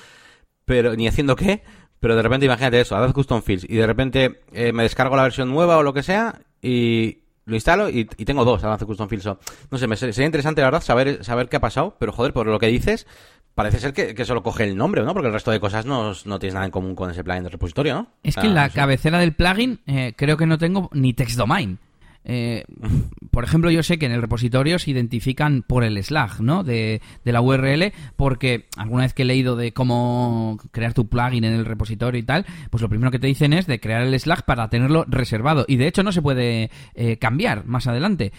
Speaker 1: pero ni haciendo qué, pero de repente imagínate eso, Add Custom Fields, y de repente eh, me descargo la versión nueva o lo que sea, y, lo instalo y, tengo dos Advanced Custom Fields. No sé, me sería interesante, la verdad, saber, saber qué ha pasado, pero joder, por lo que dices, Parece ser que, solo coge el nombre, ¿no? Porque el resto de cosas no, no tienes nada en común con ese plugin de repositorio, ¿no?
Speaker 2: Es que en la cabecera del plugin eh, creo que no tengo ni text domain. Eh, por ejemplo, yo sé que en el repositorio se identifican por el Slack, ¿no? De, de, la URL, porque alguna vez que he leído de cómo crear tu plugin en el repositorio y tal, pues lo primero que te dicen es de crear el Slack para tenerlo reservado. Y de hecho no se puede eh, cambiar más adelante.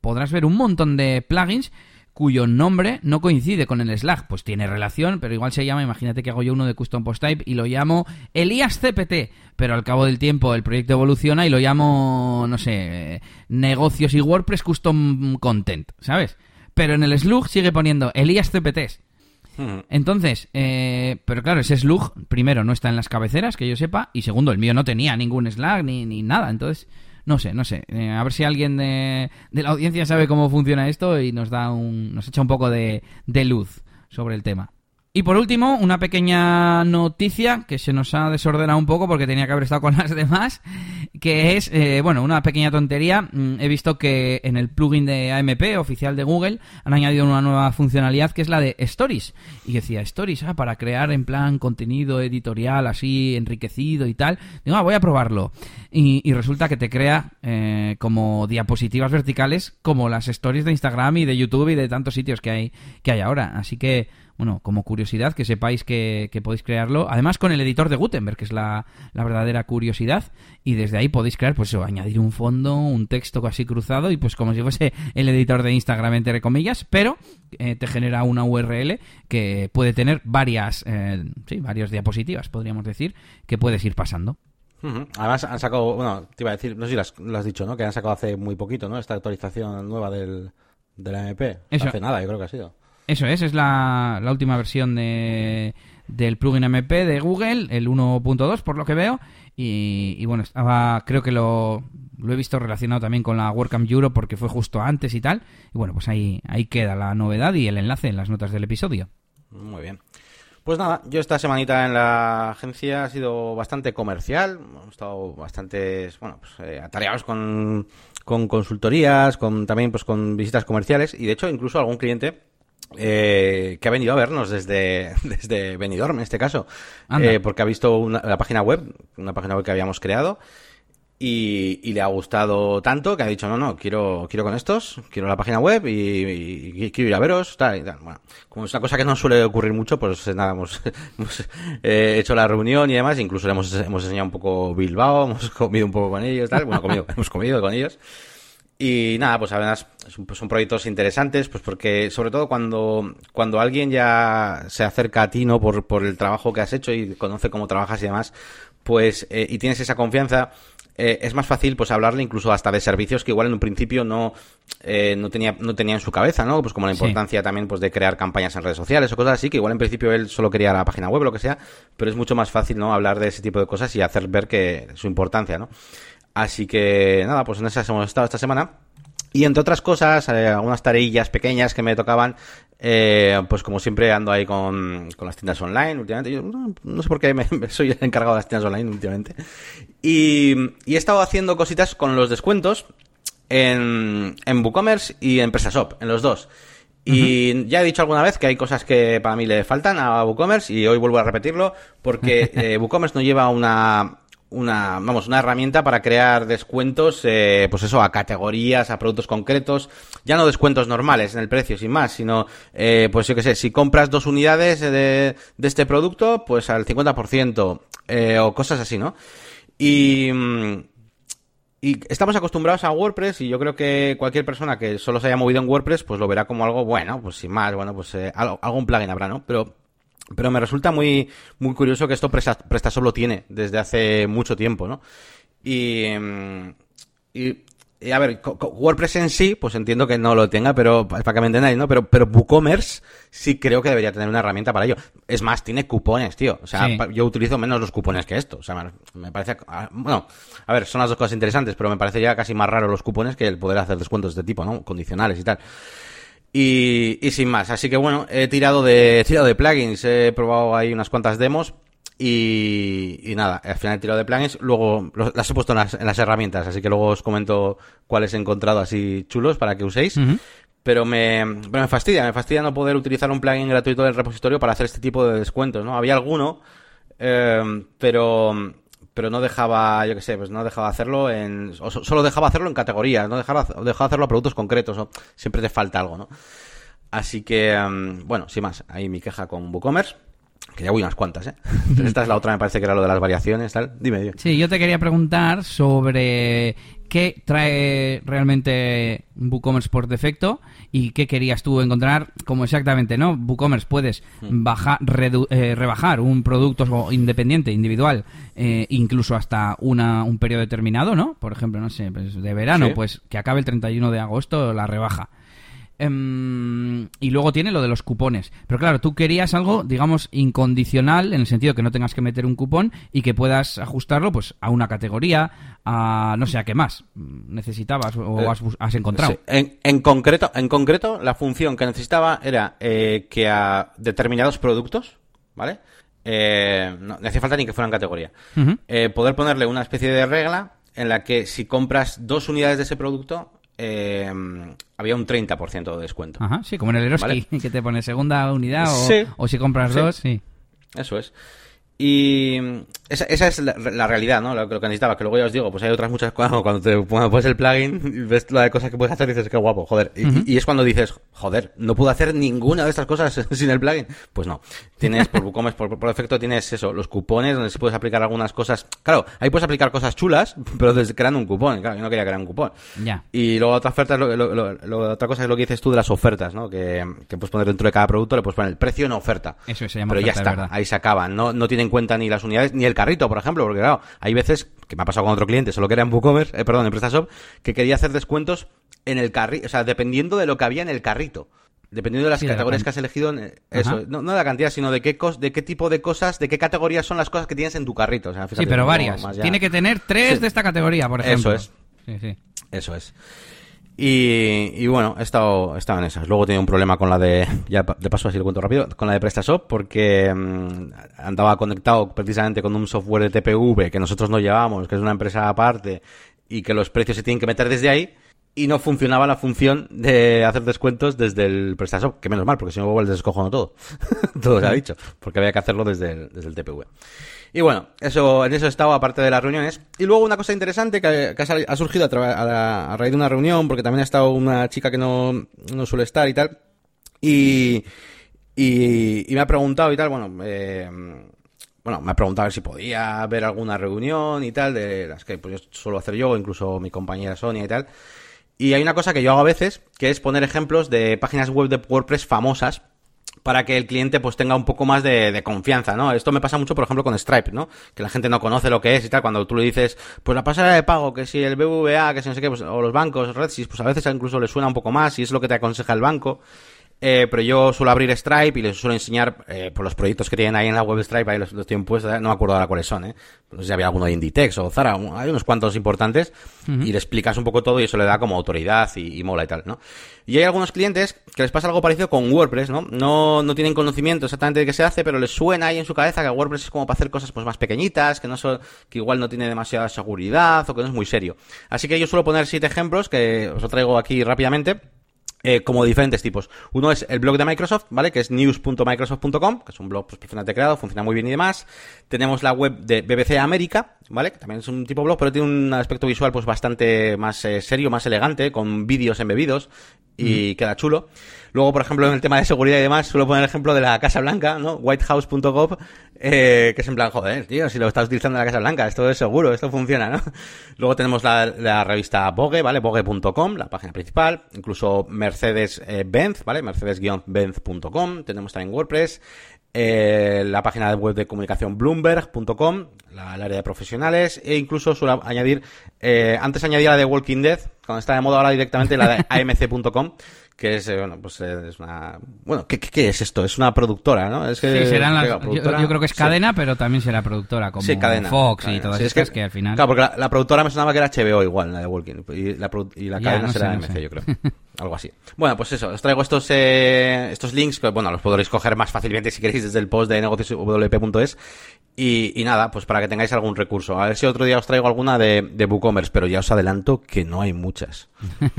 Speaker 2: podrás ver un montón de plugins cuyo nombre no coincide con el Slack. Pues tiene relación, pero igual se llama, imagínate que hago yo uno de Custom Post Type y lo llamo Elías CPT, pero al cabo del tiempo el proyecto evoluciona y lo llamo, no sé, negocios y WordPress Custom Content, ¿sabes? Pero en el Slug sigue poniendo Elías CPT. Entonces, eh, pero claro, ese slug, primero, no está en las cabeceras, que yo sepa, y segundo, el mío no tenía ningún Slack ni, ni nada. Entonces, no sé, no sé. Eh, a ver si alguien de, la audiencia sabe cómo funciona esto y nos da un, nos echa un poco de luz sobre el tema. Y por último, una pequeña noticia que se nos ha desordenado un poco porque tenía que haber estado con las demás, que es, eh, bueno, una pequeña tontería. Mm, he visto que en el plugin de AMP oficial de Google han añadido una nueva funcionalidad que es la de Stories. Y decía, Stories, ah, para crear en plan contenido editorial así enriquecido y tal. Digo, ah, voy a probarlo. Y, resulta que te crea eh, como diapositivas verticales como las Stories de Instagram y de YouTube y de tantos sitios que hay, que hay ahora. Así que bueno, como curiosidad, que sepáis que, podéis crearlo. Además, con el editor de Gutenberg, que es la, verdadera curiosidad. Y desde ahí podéis crear, pues eso, añadir un fondo, un texto casi cruzado y pues como si fuese el editor de Instagram, entre comillas, pero eh, te genera una URL que puede tener varias, eh, sí, varias diapositivas, podríamos decir, que puedes ir pasando.
Speaker 1: Además han sacado, bueno, te iba a decir, no sé si lo has, dicho, ¿no? Que han sacado hace muy poquito, ¿no? Esta actualización nueva del, la MP. Eso. Hace nada, yo creo que ha sido.
Speaker 2: Eso es, es la, última versión de, del plugin MP de Google, el 1.2 por lo que veo. Y, bueno, estaba, creo que lo, lo he visto relacionado también con la WordCamp Euro porque fue justo antes y tal. Y bueno, pues ahí, ahí queda la novedad y el enlace en las notas del episodio.
Speaker 1: Muy bien. Pues nada, yo esta semanita en la agencia ha sido bastante comercial. Hemos estado bastante, bueno, pues, eh, atareados con, con consultorías, con también pues con visitas comerciales y de hecho incluso algún cliente eh, que ha venido a vernos desde, desde Benidorm, en este caso, eh, porque ha visto la página web, una página web que habíamos creado, y, le ha gustado tanto que ha dicho, no, no, quiero, quiero con estos, quiero la página web y, quiero ir a veros, tal y tal. Bueno, como es una cosa que no suele ocurrir mucho, pues nada, hemos, eh, hecho la reunión y demás, incluso le hemos, hemos enseñado un poco Bilbao, hemos comido un poco con ellos, tal, bueno, comido, hemos comido con ellos. Y nada, pues además son, proyectos interesantes, pues porque sobre todo cuando, cuando alguien ya se acerca a ti, ¿no? Por, por el trabajo que has hecho y conoce cómo trabajas y demás, pues, eh, y tienes esa confianza, eh, es más fácil pues hablarle incluso hasta de servicios que igual en un principio no, eh, no tenía, no tenía en su cabeza, ¿no? Pues como la importancia también pues de crear campañas en redes sociales o cosas así, que igual en principio él solo quería la página web o lo que sea, pero es mucho más fácil, ¿no? Hablar de ese tipo de cosas y hacer ver que su importancia, ¿no? Así que nada, pues en esas hemos estado esta semana. Y entre otras cosas, eh, algunas tareillas pequeñas que me tocaban, eh, pues como siempre ando ahí con, las tiendas online últimamente. Yo no, sé por qué me, soy el encargado de las tiendas online últimamente. Y, he estado haciendo cositas con los descuentos en, en WooCommerce y en PrestaShop, en los dos. Y ya he dicho alguna vez que hay cosas que para mí le faltan a WooCommerce y hoy vuelvo a repetirlo porque eh, WooCommerce no lleva una, una, vamos, una herramienta para crear descuentos, eh, pues eso, a categorías, a productos concretos, ya no descuentos normales en el precio, sin más, sino, eh, pues yo qué sé, si compras dos unidades de, de este producto, pues al 50%, eh, o cosas así, ¿no? Y, mm, y estamos acostumbrados a WordPress y yo creo que cualquier persona que solo se haya movido en WordPress, pues lo verá como algo bueno, pues sin más, bueno, pues eh, algo, algún plugin habrá, ¿no? Pero pero me resulta muy, muy curioso que esto PrestaShop lo tiene desde hace mucho tiempo, ¿no? Y, y, a ver, WordPress en sí, pues entiendo que no lo tenga, pero para que me entendáis, ¿no? Pero, pero WooCommerce sí creo que debería tener una herramienta para ello. Es más, tiene cupones, tío. O sea, yo utilizo menos los cupones que esto. O sea, me parece, ah, bueno, a ver, son las dos cosas interesantes, pero me parece ya casi más raro los cupones que el poder hacer descuentos de este tipo, ¿no? Condicionales y tal. Y, y, sin más, así que bueno, he tirado de, he tirado de plugins, he probado ahí unas cuantas demos y, y nada, al final he tirado de plugins, luego las he puesto en las, en las, herramientas, así que luego os comento cuáles he encontrado así chulos para que uséis. Pero me, pero me fastidia, me fastidia no poder utilizar un plugin gratuito del repositorio para hacer este tipo de descuentos, ¿no? Había alguno, eh, pero pero no dejaba, yo qué sé, pues no dejaba hacerlo en, o solo dejaba hacerlo en categorías, no dejaba, dejaba hacerlo a productos concretos, o siempre te falta algo, ¿no? Así que, um, bueno, sin más, ahí mi queja con WooCommerce. Que ya voy unas cuantas, ¿eh? Esta es la otra, me parece que era lo de las variaciones, tal. Dime, dime.
Speaker 2: Sí, yo te quería preguntar sobre qué trae realmente WooCommerce por defecto y qué querías tú encontrar como exactamente, ¿no? WooCommerce puedes hmm. bajar, eh, rebajar un producto independiente, individual, eh, incluso hasta una, un periodo determinado, ¿no? Por ejemplo, no sé, pues de verano, pues que acabe el 31 de agosto la rebaja. Em, y luego tiene lo de los cupones. Pero claro, tú querías algo, digamos, incondicional, en el sentido que no tengas que meter un cupón y que puedas ajustarlo pues a una categoría, a no sé a qué más necesitabas o eh, has, encontrado.
Speaker 1: En, concreto, en concreto, la función que necesitaba era eh, que a determinados productos, ¿vale? Eh, no, hacía falta ni que fueran categoría. poder ponerle una especie de regla en la que si compras dos unidades de ese producto, eh, había un 30% de descuento.
Speaker 2: Ajá, sí, como en el Eroski, que te pone segunda unidad o, si compras dos, sí.
Speaker 1: Eso es. Y esa, esa es la, realidad, ¿no? Lo, que necesitaba. Que luego ya os digo, pues hay otras muchas cosas. Cuando te pones el plugin y ves la de cosas que puedes hacer, dices, qué guapo, joder. y, es cuando dices, joder, no puedo hacer ninguna de estas cosas sin el plugin. Pues no. Tienes por WooCommerce, por, por defecto tienes eso, los cupones donde se puedes aplicar algunas cosas. Claro, ahí puedes aplicar cosas chulas, pero desde creando un cupón. Claro, yo no quería crear un cupón.
Speaker 2: Ya.
Speaker 1: Y luego otra oferta, lo, lo, otra cosa es lo que dices tú de las ofertas, ¿no? Que, que puedes poner dentro de cada producto, le puedes poner el precio en oferta.
Speaker 2: Eso se llama
Speaker 1: Pero ya está, ahí se acaba. No, no tiene en cuenta ni las unidades ni el carrito, por ejemplo, porque claro, hay veces que me ha pasado con otro cliente, solo que era en WooCommerce, eh, perdón, en PrestaShop, que quería hacer descuentos en el carrito, o sea, dependiendo de lo que había en el carrito. Dependiendo de las categorías que has elegido, eso, no, de la cantidad, sino de qué, de qué tipo de cosas, de qué categorías son las cosas que tienes en tu carrito.
Speaker 2: sí, pero varias. Tiene que tener tres de esta categoría, por ejemplo.
Speaker 1: Eso es. Eso es. Y, bueno, he estado, he en esas. Luego he tenido un problema con la de, ya de paso así lo cuento rápido, con la de PrestaShop porque mm, andaba conectado precisamente con un software de TPV que nosotros no llevamos, que es una empresa aparte y que los precios se tienen que meter desde ahí y no funcionaba la función de hacer descuentos desde el PrestaShop, que menos mal, porque si no el descojono todo. todo se ha dicho, porque había que hacerlo desde el, desde el TPV. Y bueno, eso, en eso he estado aparte de las reuniones. Y luego una cosa interesante que, ha surgido a, raíz de una reunión, porque también ha estado una chica que no, no suele estar y tal. Y, y, me ha preguntado y tal, bueno, eh, bueno, me ha preguntado a ver si podía haber alguna reunión y tal, de las que pues, yo suelo hacer yo, incluso mi compañera Sonia y tal. Y hay una cosa que yo hago a veces, que es poner ejemplos de páginas web de WordPress famosas para que el cliente pues tenga un poco más de, confianza, ¿no? Esto me pasa mucho, por ejemplo, con Stripe, ¿no? Que la gente no conoce lo que es y tal. Cuando tú le dices, pues la pasarela de pago, que si el BBVA, que si no sé qué, pues, o los bancos, Redsys, pues a veces incluso le suena un poco más y es lo que te aconseja el banco. Eh, pero yo suelo abrir Stripe y les suelo enseñar eh, por los proyectos que tienen ahí en la web Stripe, ahí los, los tienen puestos, no me acuerdo ahora cuáles son, ¿eh? No sé si había alguno de Inditex o Zara, hay unos cuantos importantes y le explicas un poco todo y eso le da como autoridad y, mola y tal, ¿no? Y hay algunos clientes que les pasa algo parecido con WordPress, ¿no? No, no tienen conocimiento exactamente de qué se hace, pero les suena ahí en su cabeza que WordPress es como para hacer cosas pues más pequeñitas, que no son, que igual no tiene demasiada seguridad o que no es muy serio. Así que yo suelo poner siete ejemplos que os lo traigo aquí rápidamente eh, como diferentes tipos. Uno es el blog de Microsoft, ¿vale? Que es news.microsoft.com, que es un blog pues, perfectamente creado, funciona muy bien y demás. Tenemos la web de BBC América, ¿vale? Que también es un tipo blog, pero tiene un aspecto visual pues bastante más eh, serio, más elegante, con vídeos embebidos y queda chulo. Luego, por ejemplo, en el tema de seguridad y demás, suelo poner el ejemplo de la Casa Blanca, ¿no? Whitehouse.gov, eh, que es en plan, joder, tío, si lo estás utilizando en la Casa Blanca, esto es seguro, esto funciona, ¿no? Luego tenemos la, revista Vogue, ¿vale? Vogue.com, la página principal, incluso Mercedes-Benz, ¿vale? Mercedes-Benz.com, tenemos también WordPress, eh, la página web de comunicación bloomberg.com, la, el área de profesionales, e incluso suelo añadir, eh, antes añadía la de Walking Dead, cuando está de moda ahora directamente la de amc.com, que es, eh, bueno, pues eh, es una... Bueno, ¿qué, qué, es esto? Es una productora, ¿no? Es que,
Speaker 2: sí, serán las, yo, creo que es cadena, pero también será productora, como Fox y todas esas es que, al final...
Speaker 1: Claro, porque la, productora me sonaba que era HBO igual, la de Walking, y la, y la cadena será AMC, yo creo. Algo así. Bueno, pues eso, os traigo estos eh, estos links, que bueno, los podréis coger más fácilmente si queréis desde el post de negocioswp.es y, y, nada, pues para que tengáis algún recurso. A ver si otro día os traigo alguna de, de WooCommerce, pero ya os adelanto que no hay muchas.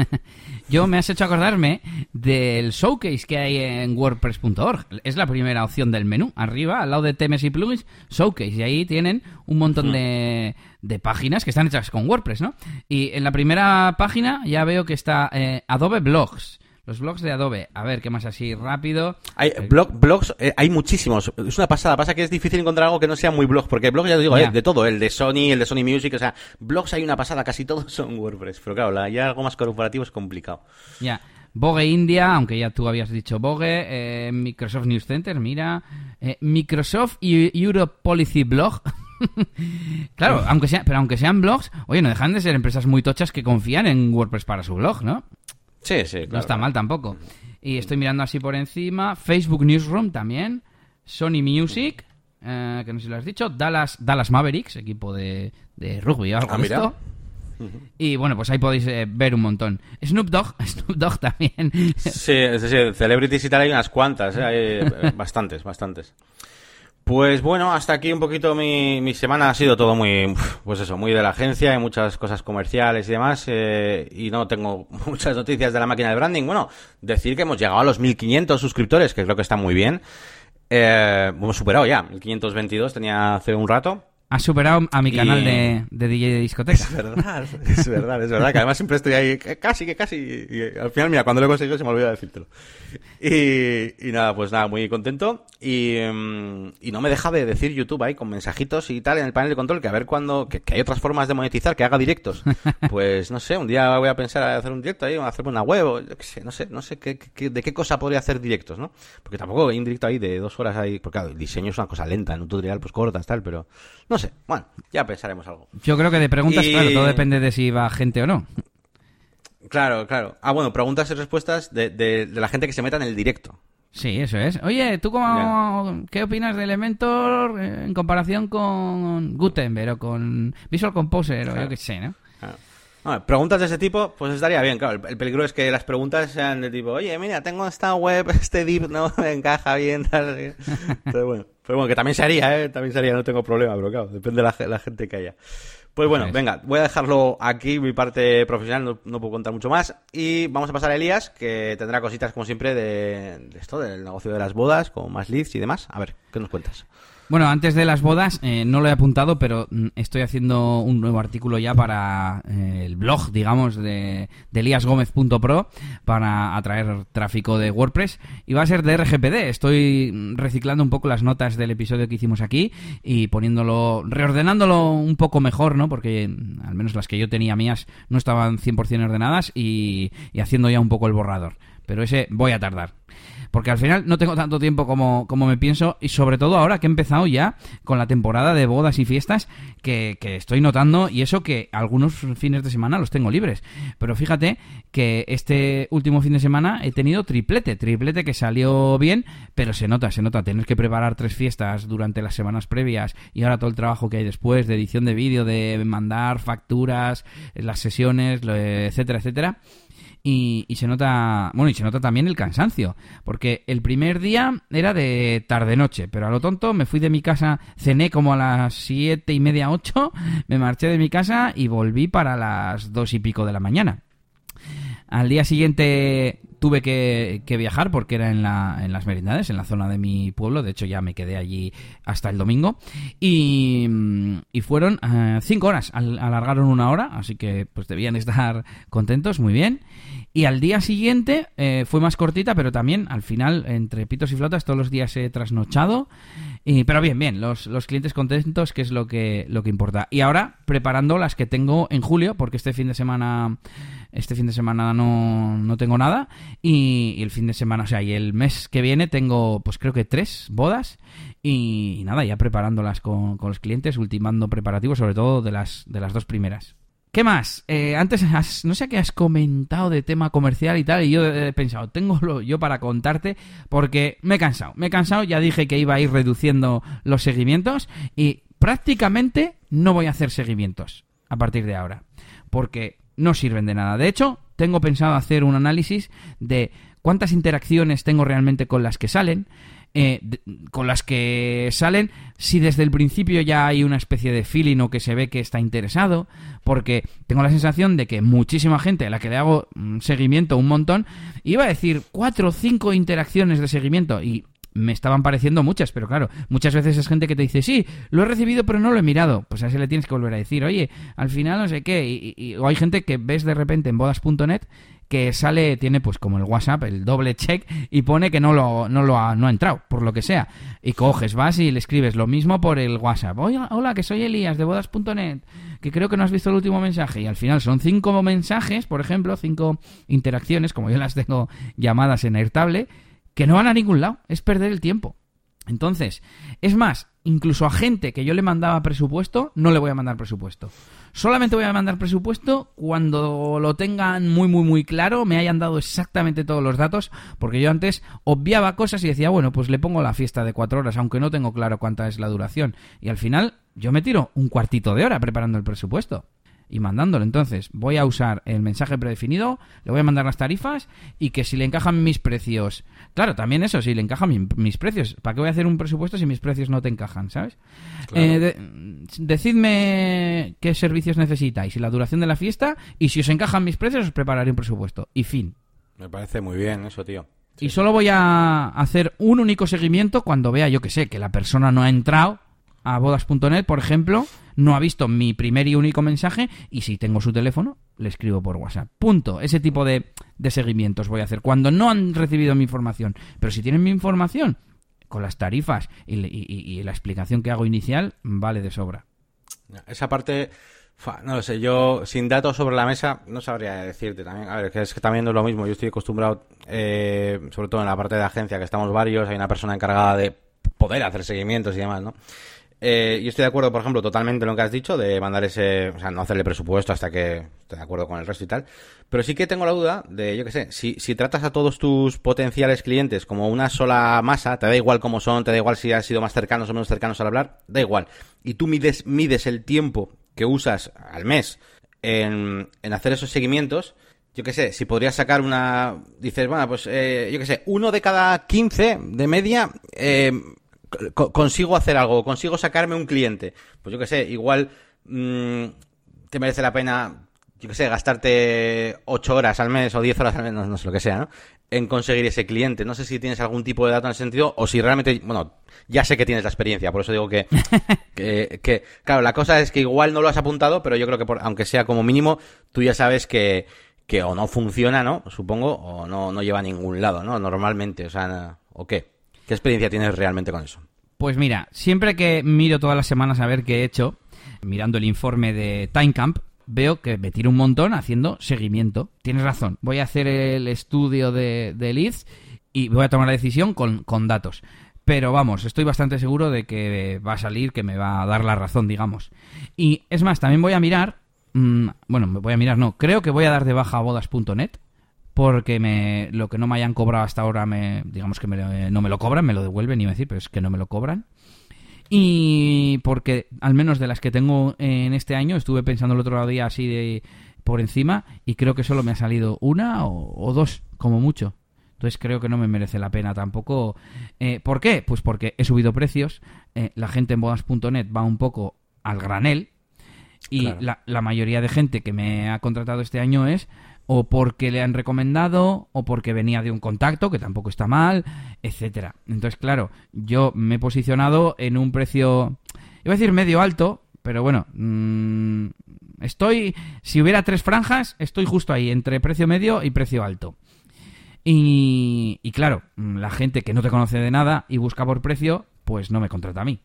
Speaker 2: Yo me has hecho acordarme del showcase que hay en WordPress.org. Es la primera opción del menú. Arriba, al lado de temas y plugins, showcase. Y ahí tienen un montón hmm. de, de páginas que están hechas con WordPress, ¿no? Y en la primera página ya veo que está eh, Adobe Blogs. Los blogs de Adobe. A ver, ¿qué más así rápido?
Speaker 1: Hay eh, blog, blogs, eh, hay muchísimos. Es una pasada. Pasa que es difícil encontrar algo que no sea muy blog. Porque blog, ya te digo, eh, de todo. El de Sony, el de Sony Music. O sea, blogs hay una pasada. Casi todos son WordPress. Pero claro, la, ya algo más corporativo es complicado.
Speaker 2: Ya. Vogue India, aunque ya tú habías dicho Vogue. Microsoft News Center, mira. Microsoft Europe Policy Blog. claro, aunque sea, pero aunque sean blogs, oye, no dejan de ser empresas muy tochas que confían en WordPress para su blog, ¿no?
Speaker 1: Sí, sí,
Speaker 2: No está mal tampoco. Y estoy mirando así por encima. Facebook Newsroom también. Sony Music, eh, que no sé si lo has dicho. Dallas, Dallas Mavericks, equipo de, de rugby algo ah, Y bueno, pues ahí podéis eh, ver un montón. Snoop Dogg, Snoop Dogg también.
Speaker 1: Sí, es decir, celebrities y tal hay unas cuantas, ¿eh? hay bastantes, bastantes. Pues bueno, hasta aquí un poquito mi, mi semana ha sido todo muy, pues eso, muy de la agencia, hay muchas cosas comerciales y demás, eh, y no tengo muchas noticias de la máquina de branding. Bueno, decir que hemos llegado a los 1500 suscriptores, que creo que está muy bien. Eh, hemos superado ya, 1522 tenía hace un rato.
Speaker 2: Ha superado a mi canal de, de, DJ de discoteca.
Speaker 1: Es verdad, es verdad, es verdad. Que además siempre estoy ahí, casi, que casi. Y al final, mira, cuando lo he conseguido se me olvidó decírtelo. Y, y nada, pues nada, muy contento. Y, mm, y no me deja de decir YouTube ahí con mensajitos y tal en el panel de control que a ver cuándo. Que, hay otras formas de monetizar, que haga directos. Pues no sé, un día voy a pensar a hacer un directo ahí, hacerme una web, o yo qué sé, no sé, no sé qué, de qué cosa podría hacer directos, ¿no? Porque tampoco hay un directo ahí de dos horas ahí. Porque claro, el diseño es una cosa lenta, en un tutorial pues cortas, tal, pero. No sé, bueno, ya pensaremos algo.
Speaker 2: Yo creo que de preguntas, claro, todo depende de si va gente o no.
Speaker 1: Claro, claro. Ah, bueno, preguntas y respuestas de, de, la gente que se meta en el directo.
Speaker 2: Sí, eso es. Oye, ¿tú cómo, qué opinas de Elementor eh, en comparación con Gutenberg o con Visual Composer o yo qué sé, ¿no?
Speaker 1: Preguntas de ese tipo, pues estaría bien, claro. El, peligro es que las preguntas sean de tipo, oye, mira, tengo esta web, este div no me encaja bien, tal. Pero bueno, pero bueno, que también se haría, ¿eh? También se haría, no tengo problema, pero claro, depende de la, gente que haya. Pues bueno, venga, voy a dejarlo aquí, mi parte profesional, no, puedo contar mucho más. Y vamos a pasar a Elías, que tendrá cositas como siempre de, de esto, del negocio de las bodas, con más leads y demás. A ver, ¿qué nos cuentas?
Speaker 2: Bueno, antes de las bodas, eh, no lo he apuntado, pero mm, estoy haciendo un nuevo artículo ya para eh, el blog, digamos, de, de eliasgomez.pro para atraer tráfico de WordPress. Y va a ser de RGPD. Estoy mm, reciclando un poco las notas del episodio que hicimos aquí y poniéndolo, reordenándolo un poco mejor, ¿no? Porque mm, al menos las que yo tenía mías no estaban 100% ordenadas y, y haciendo ya un poco el borrador. Pero ese voy a tardar porque al final no tengo tanto tiempo como, como me pienso y sobre todo ahora que he empezado ya con la temporada de bodas y fiestas que, que estoy notando y eso que algunos fines de semana los tengo libres. Pero fíjate que este último fin de semana he tenido triplete, triplete que salió bien, pero se nota, se nota tener que preparar tres fiestas durante las semanas previas y ahora todo el trabajo que hay después de edición de vídeo, de mandar facturas, las sesiones, etcétera, etcétera y, se nota, bueno, y se nota también el cansancio, porque el primer día era de tarde-noche, pero a lo tonto me fui de mi casa, cené como a las siete y media, ocho, me marché de mi casa y volví para las dos y pico de la mañana. Al día siguiente tuve que, viajar porque era en, la, en las merindades, en la zona de mi pueblo. De hecho, ya me quedé allí hasta el domingo. Y, y fueron eh, cinco horas, alargaron una hora, así que pues debían estar contentos, muy bien. Y al día siguiente eh, fue más cortita, pero también al final, entre pitos y flotas, todos los días he trasnochado. Y, pero bien, bien, los, los, clientes contentos, que es lo que, lo que importa. Y ahora preparando las que tengo en julio, porque este fin de semana este fin de semana no, no tengo nada. Y, el fin de semana, o sea, y el mes que viene tengo, pues creo que tres bodas. Y, nada, ya preparándolas con, con, los clientes, ultimando preparativos, sobre todo de las, de las dos primeras. ¿Qué más? Eh, antes, no sé qué has comentado de tema comercial y tal, y yo he pensado, tengo yo para contarte, porque me he cansado. Me he cansado, ya dije que iba a ir reduciendo los seguimientos, y prácticamente no voy a hacer seguimientos a partir de ahora. Porque no sirven de nada. De hecho, tengo pensado hacer un análisis de cuántas interacciones tengo realmente con las que salen, eh, con las que salen, si desde el principio ya hay una especie de feeling o que se ve que está interesado, porque tengo la sensación de que muchísima gente a la que le hago mm, seguimiento un montón, iba a decir cuatro o cinco interacciones de seguimiento y me estaban pareciendo muchas, pero claro, muchas veces es gente que te dice, sí, lo he recibido pero no lo he mirado. Pues a ese le tienes que volver a decir, oye, al final no sé qué. Y, o hay gente que ves de repente en bodas.net que sale, tiene pues como el WhatsApp, el doble check, y pone que no lo, no lo ha, no ha entrado, por lo que sea. Y coges, vas y le escribes lo mismo por el WhatsApp. Oye, hola, que soy Elías de bodas.net, que creo que no has visto el último mensaje. Y al final son cinco mensajes, por ejemplo, cinco interacciones, como yo las tengo llamadas en Airtable, que no van a ningún lado, es perder el tiempo. Entonces, es más, incluso a gente que yo le mandaba presupuesto, no le voy a mandar presupuesto. Solamente voy a mandar presupuesto cuando lo tengan muy, muy, muy claro, me hayan dado exactamente todos los datos, porque yo antes obviaba cosas y decía, bueno, pues le pongo la fiesta de cuatro horas, aunque no tengo claro cuánta es la duración. Y al final, yo me tiro un cuartito de hora preparando el presupuesto y mandándolo. Entonces, voy a usar el mensaje predefinido, le voy a mandar las tarifas y que si le encajan mis precios. Claro, también eso, si le encajan mis precios. ¿Para qué voy a hacer un presupuesto si mis precios no te encajan, ¿sabes? Eh, decidme qué servicios necesitáis y la duración de la fiesta y si os encajan mis precios os prepararé un presupuesto. Y fin.
Speaker 1: Me parece muy bien eso, tío.
Speaker 2: Y solo voy a hacer un único seguimiento cuando vea, yo que sé, que la persona no ha entrado a bodas.net, por ejemplo, no ha visto mi primer y único mensaje y si tengo su teléfono, le escribo por WhatsApp. Punto. Ese tipo de, de seguimientos voy a hacer cuando no han recibido mi información. Pero si tienen mi información, con las tarifas y, la explicación que hago inicial, vale de sobra.
Speaker 1: Esa parte... No lo sé, yo sin datos sobre la mesa no sabría decirte también. A ver, que es que también es lo mismo. Yo estoy acostumbrado, eh, sobre todo en la parte de agencia, que estamos varios, hay una persona encargada de poder hacer seguimientos y demás, ¿no? Eh, yo estoy de acuerdo, por ejemplo, totalmente en lo que has dicho, de mandar ese, o sea, no hacerle presupuesto hasta que esté de acuerdo con el resto y tal. Pero sí que tengo la duda de, yo qué sé, si, si tratas a todos tus potenciales clientes como una sola masa, te da igual cómo son, te da igual si han sido más cercanos o menos cercanos al hablar, da igual. Y tú mides, mides el tiempo que usas al mes en, en hacer esos seguimientos, yo qué sé, si podrías sacar una, dices, bueno, pues, eh, yo qué sé, uno de cada 15 de media, eh, consigo hacer algo, consigo sacarme un cliente, pues yo qué sé, igual mm, te merece la pena, yo qué sé, gastarte 8 horas al mes o 10 horas al mes, no, sé lo que sea, ¿no? En conseguir ese cliente. No sé si tienes algún tipo de dato en ese sentido o si realmente, bueno, ya sé que tienes la experiencia, por eso digo que, que, claro, la cosa es que igual no lo has apuntado, pero yo creo que por, aunque sea como mínimo, tú ya sabes que, que o no funciona, ¿no? Supongo, o no, no lleva a ningún lado, ¿no? Normalmente, o sea, ¿o qué? ¿Qué experiencia tienes realmente con eso?
Speaker 2: Pues mira, siempre que miro todas las semanas a ver qué he hecho, mirando el informe de Timecamp, veo que me tiro un montón haciendo seguimiento. Tienes razón, voy a hacer el estudio de, de leads y voy a tomar la decisión con, con datos. Pero vamos, estoy bastante seguro de que va a salir, que me va a dar la razón, digamos. Y es más, también voy a mirar, mm, bueno, me voy a mirar, no, creo que voy a dar de baja a bodas.net porque me, lo que no me hayan cobrado hasta ahora, me, digamos que no me lo cobran, me lo devuelven, y a decir, pero es que no me lo cobran. Y porque, al menos de las que tengo en este año, estuve pensando el otro día así de por encima, y creo que solo me ha salido una o, dos, como mucho. Entonces creo que no me merece la pena tampoco. Eh, ¿Por qué? Pues porque he subido precios, eh, la gente en bodas.net va un poco al granel, Y la, la mayoría de gente que me ha contratado este año es o porque le han recomendado o porque venía de un contacto que tampoco está mal, etcétera. Entonces, claro, yo me he posicionado en un precio iba a decir medio alto, pero bueno, mm, estoy si hubiera tres franjas, estoy justo ahí entre precio medio y precio alto. Y, y claro, la gente que no te conoce de nada y busca por precio, pues no me contrata a mí.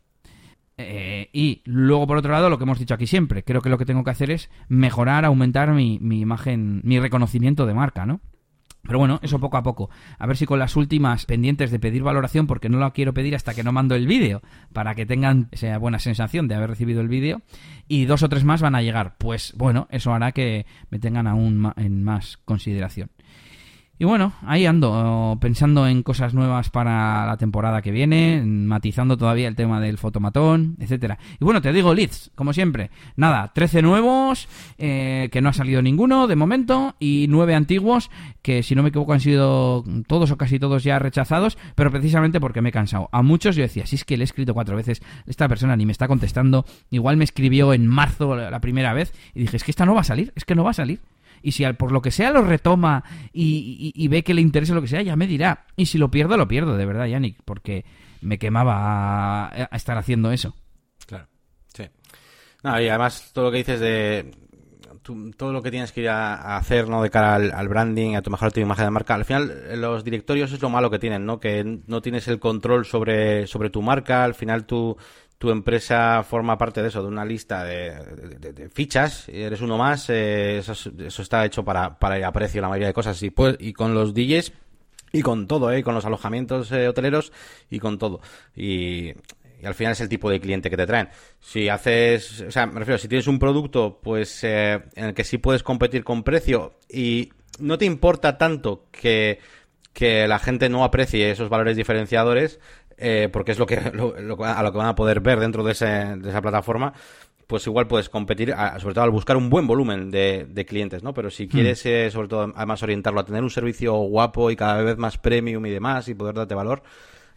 Speaker 2: Eh, y luego, por otro lado, lo que hemos dicho aquí siempre, creo que lo que tengo que hacer es mejorar, aumentar mi, mi imagen, mi reconocimiento de marca, ¿no? Pero bueno, eso poco a poco. A ver si con las últimas pendientes de pedir valoración, porque no la quiero pedir hasta que no mando el vídeo, para que tengan esa buena sensación de haber recibido el vídeo. Y dos o tres más van a llegar. Pues bueno, eso hará que me tengan aún en más consideración. Y bueno, ahí ando, pensando en cosas nuevas para la temporada que viene, matizando todavía el tema del fotomatón, etcétera. Y bueno, te digo leads, como siempre. Nada, 13 nuevos, eh, que no ha salido ninguno de momento, y 9 antiguos, que si no me equivoco han sido todos o casi todos ya rechazados, pero precisamente porque me he cansado. A muchos yo decía, si es que le he escrito cuatro veces, esta persona ni me está contestando, igual me escribió en marzo la primera vez, y dije, es que esta no va a salir, es que no va a salir y si por lo que sea lo retoma y, ve que le interesa lo que sea, ya me dirá. Y si lo pierdo, lo pierdo, de verdad, Yannick, porque me quemaba a, estar haciendo eso.
Speaker 1: Claro, sí. No, y además todo lo que dices de todo lo que tienes que ir a, hacer no de cara al, branding a tu mejor tu imagen de marca al final los directorios es lo malo que tienen no que no tienes el control sobre sobre tu marca al final tú tu empresa forma parte de eso, de una lista de, fichas, eres uno más, eh, eso, está hecho para, para ir a la mayoría de cosas. Y, pues, y con los DJs y con todo, ¿eh? con los alojamientos eh, hoteleros y con todo. Y, y, al final es el tipo de cliente que te traen. Si haces, o sea, me refiero, si tienes un producto, pues eh, en el que sí puedes competir con precio y no te importa tanto que, que la gente no aprecie esos valores diferenciadores, eh, porque es lo que, a lo que van a poder ver dentro de, esa plataforma, pues igual puedes competir, sobre todo al buscar un buen volumen de, clientes, ¿no? Pero si hmm. quieres, eh, sobre todo, además orientarlo a tener un servicio guapo y cada vez más premium y demás y poder darte valor,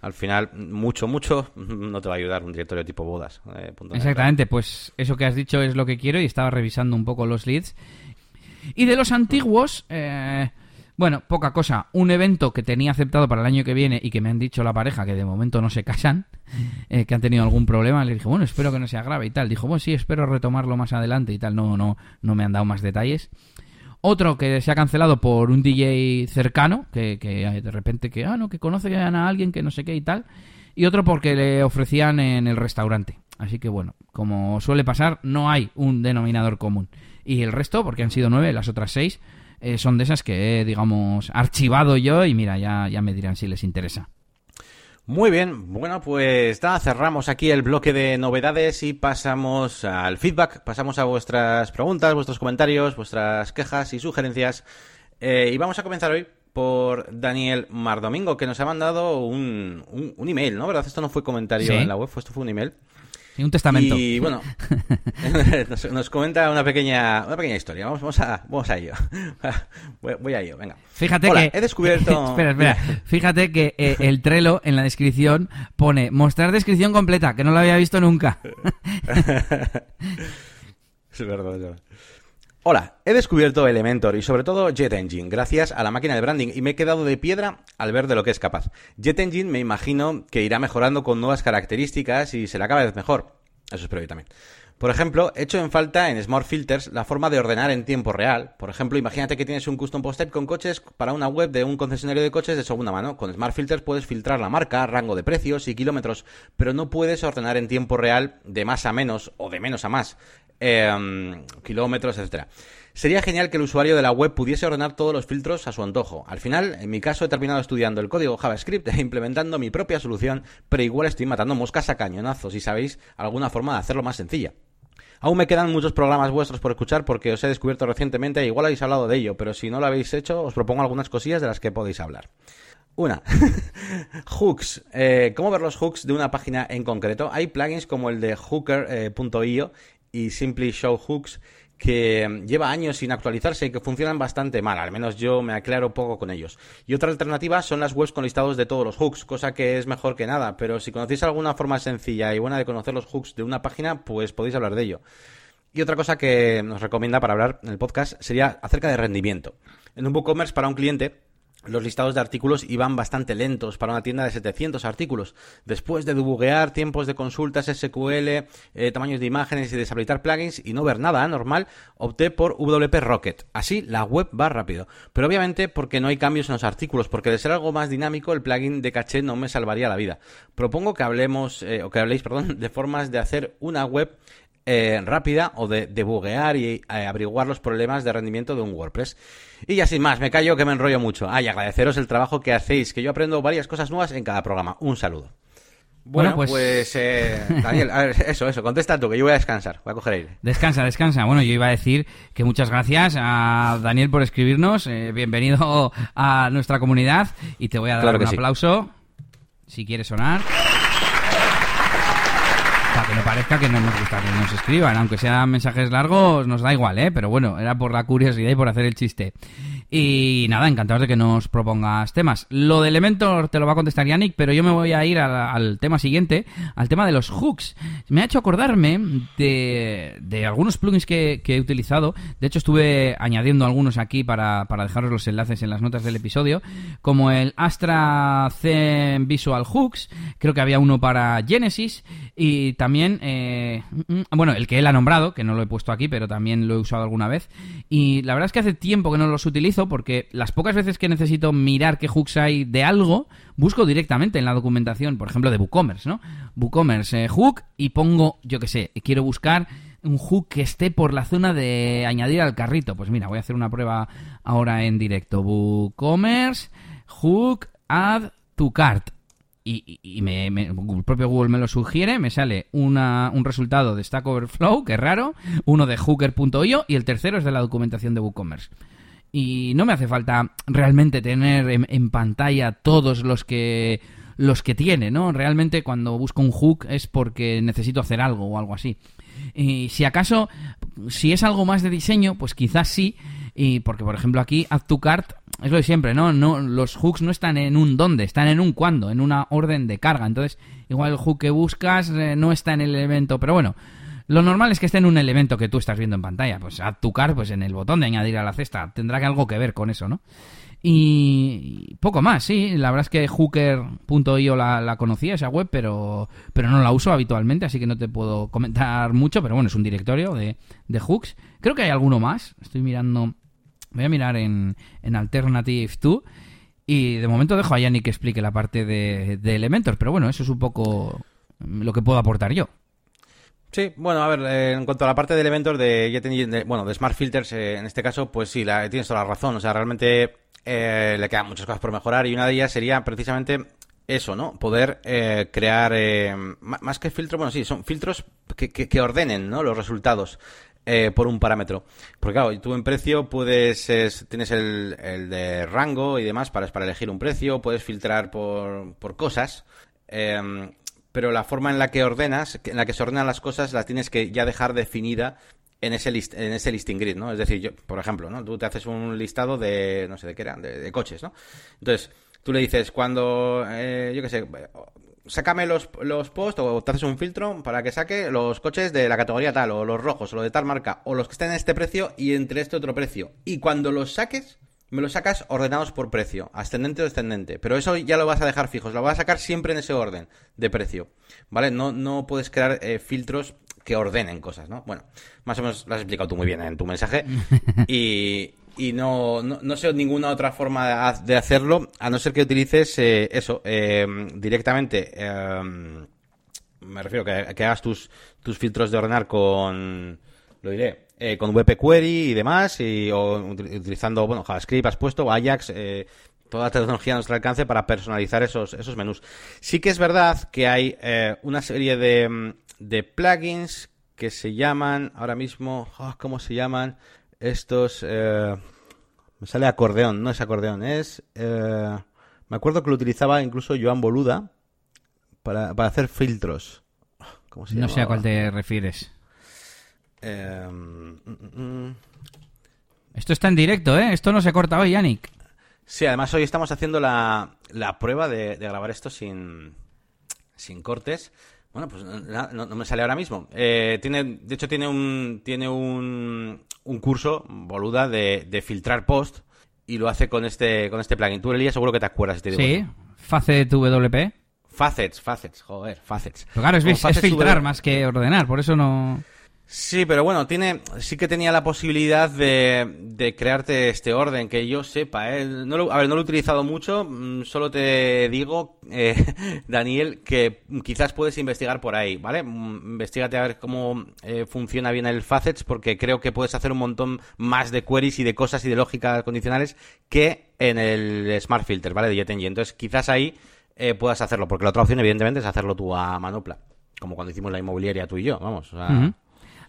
Speaker 1: al final, mucho, mucho, no te va a ayudar un directorio tipo bodas.
Speaker 2: Eh, Exactamente, pues eso que has dicho es lo que quiero y estaba revisando un poco los leads. Y de los antiguos, eh, bueno, poca cosa. Un evento que tenía aceptado para el año que viene y que me han dicho la pareja que de momento no se casan, eh, que han tenido algún problema. Le dije, bueno, espero que no sea grave y tal. Dijo, bueno, sí, espero retomarlo más adelante y tal. No, no, no me han dado más detalles. Otro que se ha cancelado por un DJ cercano, que, que de repente que, ah, no, que conoce a alguien que no sé qué y tal. Y otro porque le ofrecían en el restaurante. Así que bueno, como suele pasar, no hay un denominador común. Y el resto, porque han sido nueve, las otras seis, eh, son de esas que he, digamos, archivado yo y mira, ya, ya me dirán si les interesa.
Speaker 1: Muy bien, bueno, pues nada, cerramos aquí el bloque de novedades y pasamos al feedback, pasamos a vuestras preguntas, vuestros comentarios, vuestras quejas y sugerencias. Eh, y vamos a comenzar hoy por Daniel Mardomingo, que nos ha mandado un, un, email, ¿no? ¿Verdad? Esto no fue comentario en la web, esto fue un email
Speaker 2: un testamento.
Speaker 1: Y bueno, nos, comenta una pequeña, una pequeña historia. Vamos, vamos, a, vamos a ello. Voy, a ello, venga.
Speaker 2: Fíjate que.
Speaker 1: He descubierto.
Speaker 2: espera, espera. Fíjate que eh, el Trello en la descripción pone mostrar descripción completa, que no lo había visto nunca.
Speaker 1: es verdad, es verdad. Hola, he descubierto Elementor y sobre todo Jet Engine gracias a la máquina de branding y me he quedado de piedra al ver de lo que es capaz. Jet Engine me imagino que irá mejorando con nuevas características y será cada vez mejor. Eso espero yo también. Por ejemplo, he hecho en falta en Smart Filters la forma de ordenar en tiempo real. Por ejemplo, imagínate que tienes un custom post con coches para una web de un concesionario de coches de segunda mano. Con Smart Filters puedes filtrar la marca, rango de precios y kilómetros, pero no puedes ordenar en tiempo real de más a menos o de menos a más. Em, kilómetros, etcétera. Sería genial que el usuario de la web pudiese ordenar todos los filtros a su antojo. Al final, en mi caso, he terminado estudiando el código JavaScript e implementando mi propia solución, pero igual estoy matando moscas a cañonazos y sabéis alguna forma de hacerlo más sencilla. Aún me quedan muchos programas vuestros por escuchar porque os he descubierto recientemente e igual habéis hablado de ello, pero si no lo habéis hecho, os propongo algunas cosillas de las que podéis hablar. Una, hooks. Eh, ¿Cómo ver los hooks de una página en concreto? Hay plugins como el de hooker.io y Simply Show Hooks que lleva años sin actualizarse y que funcionan bastante mal, al menos yo me aclaro poco con ellos. Y otra alternativa son las webs con listados de todos los hooks, cosa que es mejor que nada, pero si conocéis alguna forma sencilla y buena de conocer los hooks de una página, pues podéis hablar de ello. Y otra cosa que nos recomienda para hablar en el podcast sería acerca de rendimiento. En un WooCommerce para un cliente los listados de artículos iban bastante lentos para una tienda de 700 artículos. Después de debuguear tiempos de consultas SQL, eh, tamaños de imágenes y deshabilitar plugins y no ver nada anormal, opté por WP Rocket. Así la web va rápido. Pero obviamente porque no hay cambios en los artículos, porque de ser algo más dinámico el plugin de caché no me salvaría la vida. Propongo que hablemos, eh, o que habléis, perdón, de formas de hacer una web eh, rápida o de debuguear y eh, averiguar los problemas de rendimiento de un WordPress. Y ya sin más, me callo que me enrollo mucho. Ay, agradeceros el trabajo que hacéis, que yo aprendo varias cosas nuevas en cada programa. Un saludo. Bueno, pues, pues eh, Daniel, a ver, eso, eso, contesta tú, que yo voy a descansar, voy a coger aire.
Speaker 2: Descansa, descansa. Bueno, yo iba a decir que muchas gracias a Daniel por escribirnos, bienvenido a nuestra comunidad y te voy a dar un aplauso, si quieres sonar que no parezca que no nos gusta que nos escriban, aunque sean mensajes largos, nos da igual, ¿eh? Pero bueno, era por la curiosidad y por hacer el chiste. Y nada, encantados de que nos propongas temas. Lo de Elementor te lo va a contestar Yannick, pero yo me voy a ir al, tema siguiente, al tema de los hooks. Me ha hecho acordarme de, de algunos plugins que, he utilizado. De hecho, estuve añadiendo algunos aquí para, para dejaros los enlaces en las notas del episodio, como el Astra Zen Visual Hooks. Creo que había uno para Genesis y también, eh, mm, bueno, el que él ha nombrado, que no lo he puesto aquí, pero también lo he usado alguna vez. Y la verdad es que hace tiempo que no los utilizo porque las pocas veces que necesito mirar qué hooks hay de algo, busco directamente en la documentación, por ejemplo, de WooCommerce, ¿no? WooCommerce eh, hook y pongo, yo qué sé, quiero buscar un hook que esté por la zona de añadir al carrito. Pues mira, voy a hacer una prueba ahora en directo. WooCommerce hook add to cart y, me, el propio Google me lo sugiere, me sale una, un resultado de Stack Overflow, que raro, uno de hooker.io y el tercero es de la documentación de WooCommerce y no me hace falta realmente tener en, pantalla todos los que los que tiene, ¿no? Realmente cuando busco un hook es porque necesito hacer algo o algo así. Y si acaso, si es algo más de diseño, pues quizás sí, y porque por ejemplo aquí Add to Cart es lo de siempre, ¿no? no los hooks no están en un dónde, están en un cuándo, en una orden de carga. Entonces, igual el hook que buscas eh, no está en el evento, pero bueno, lo normal es que esté en un elemento que tú estás viendo en pantalla. Pues add to car, pues en el botón de añadir a la cesta. Tendrá algo que ver con eso, ¿no? Y poco más, sí. La verdad es que hooker.io la, la conocía, esa web, pero, pero no la uso habitualmente, así que no te puedo comentar mucho. Pero bueno, es un directorio de, de hooks. Creo que hay alguno más. Estoy mirando. Voy a mirar en, en Alternative 2. Y de momento dejo a Yannick que explique la parte de, de Elementor. Pero bueno, eso es un poco lo que puedo aportar yo.
Speaker 1: Sí, bueno, a ver, eh, en cuanto a la parte de elementos de, bueno, de Smart Filters, eh, en este caso, pues sí, la, tienes toda la razón. O sea, realmente eh, le quedan muchas cosas por mejorar y una de ellas sería precisamente eso, ¿no? Poder crear, más que filtros, bueno, sí, son filtros que, que, ordenen, ¿no? Los resultados. por un parámetro. Porque claro, tú en precio puedes, tienes el, el, de rango y demás para, para elegir un precio, puedes filtrar por, por cosas pero la forma en la que ordenas, en la que se ordenan las cosas, las tienes que ya dejar definida en ese en ese listing grid, ¿no? Es decir, yo, por ejemplo, ¿no? Tú te haces un listado de, no sé de qué eran, de, coches, ¿no? Entonces, tú le dices, cuando, eh, yo qué sé, sácame los, los posts o te haces un filtro para que saque los coches de la categoría tal, o los rojos, o lo de tal marca, o los que estén en este precio y entre este otro precio. Y cuando los saques, me lo sacas ordenados por precio, ascendente o descendente. Pero eso ya lo vas a dejar fijos, lo vas a sacar siempre en ese orden de precio. ¿Vale? No, no puedes crear eh, filtros que ordenen cosas, ¿no? Bueno, más o menos lo has explicado tú muy bien en tu mensaje. Y, y no, no, sé ninguna otra forma de hacerlo, a no ser que utilices eh, eso, eh, directamente. me refiero que, que hagas tus, tus filtros de ordenar con. Lo diré eh, con VP Query y demás, y, o utilizando, bueno, JavaScript has puesto, Ajax, eh, toda la tecnología a nuestro alcance para personalizar esos, esos menús. Sí que es verdad que hay eh, una serie de, de plugins que se llaman, ahora mismo, oh, ¿cómo se llaman? Estos, eh, me sale acordeón, no es acordeón, es, eh, me acuerdo que lo utilizaba incluso Joan Boluda para, para hacer filtros.
Speaker 2: ¿Cómo se no sé a cuál te refieres.
Speaker 1: Em, mm, mm, mm.
Speaker 2: Esto está en directo, ¿eh? Esto no se corta hoy, Yannick.
Speaker 1: Sí, además hoy estamos haciendo la, la prueba de, grabar esto sin, sin cortes. Bueno, pues no, me sale ahora mismo. Eh, tiene, de hecho, tiene un, tiene un, un curso, boluda, de, de, filtrar post y lo hace con este, con este plugin. Tú, Elías, seguro que te acuerdas. Te
Speaker 2: digo sí, Facet WP.
Speaker 1: Facets, facets, joder, facets.
Speaker 2: Pero claro, es, filtrar más que ordenar, por eso no...
Speaker 1: Sí, pero bueno, tiene, sí que tenía la posibilidad de, crearte este orden, que yo sepa, ¿eh? No lo, a ver, no lo he utilizado mucho, mm, solo te digo, eh, Daniel, que quizás puedes investigar por ahí, ¿vale? Mm, investígate a ver cómo eh, funciona bien el Facets, porque creo que puedes hacer un montón más de queries y de cosas y de lógicas condicionales que en el Smart Filter, ¿vale? De JetNG. Entonces, quizás ahí eh, puedas hacerlo, porque la otra opción, evidentemente, es hacerlo tú a manopla, como cuando hicimos la inmobiliaria tú y yo, vamos. O sea,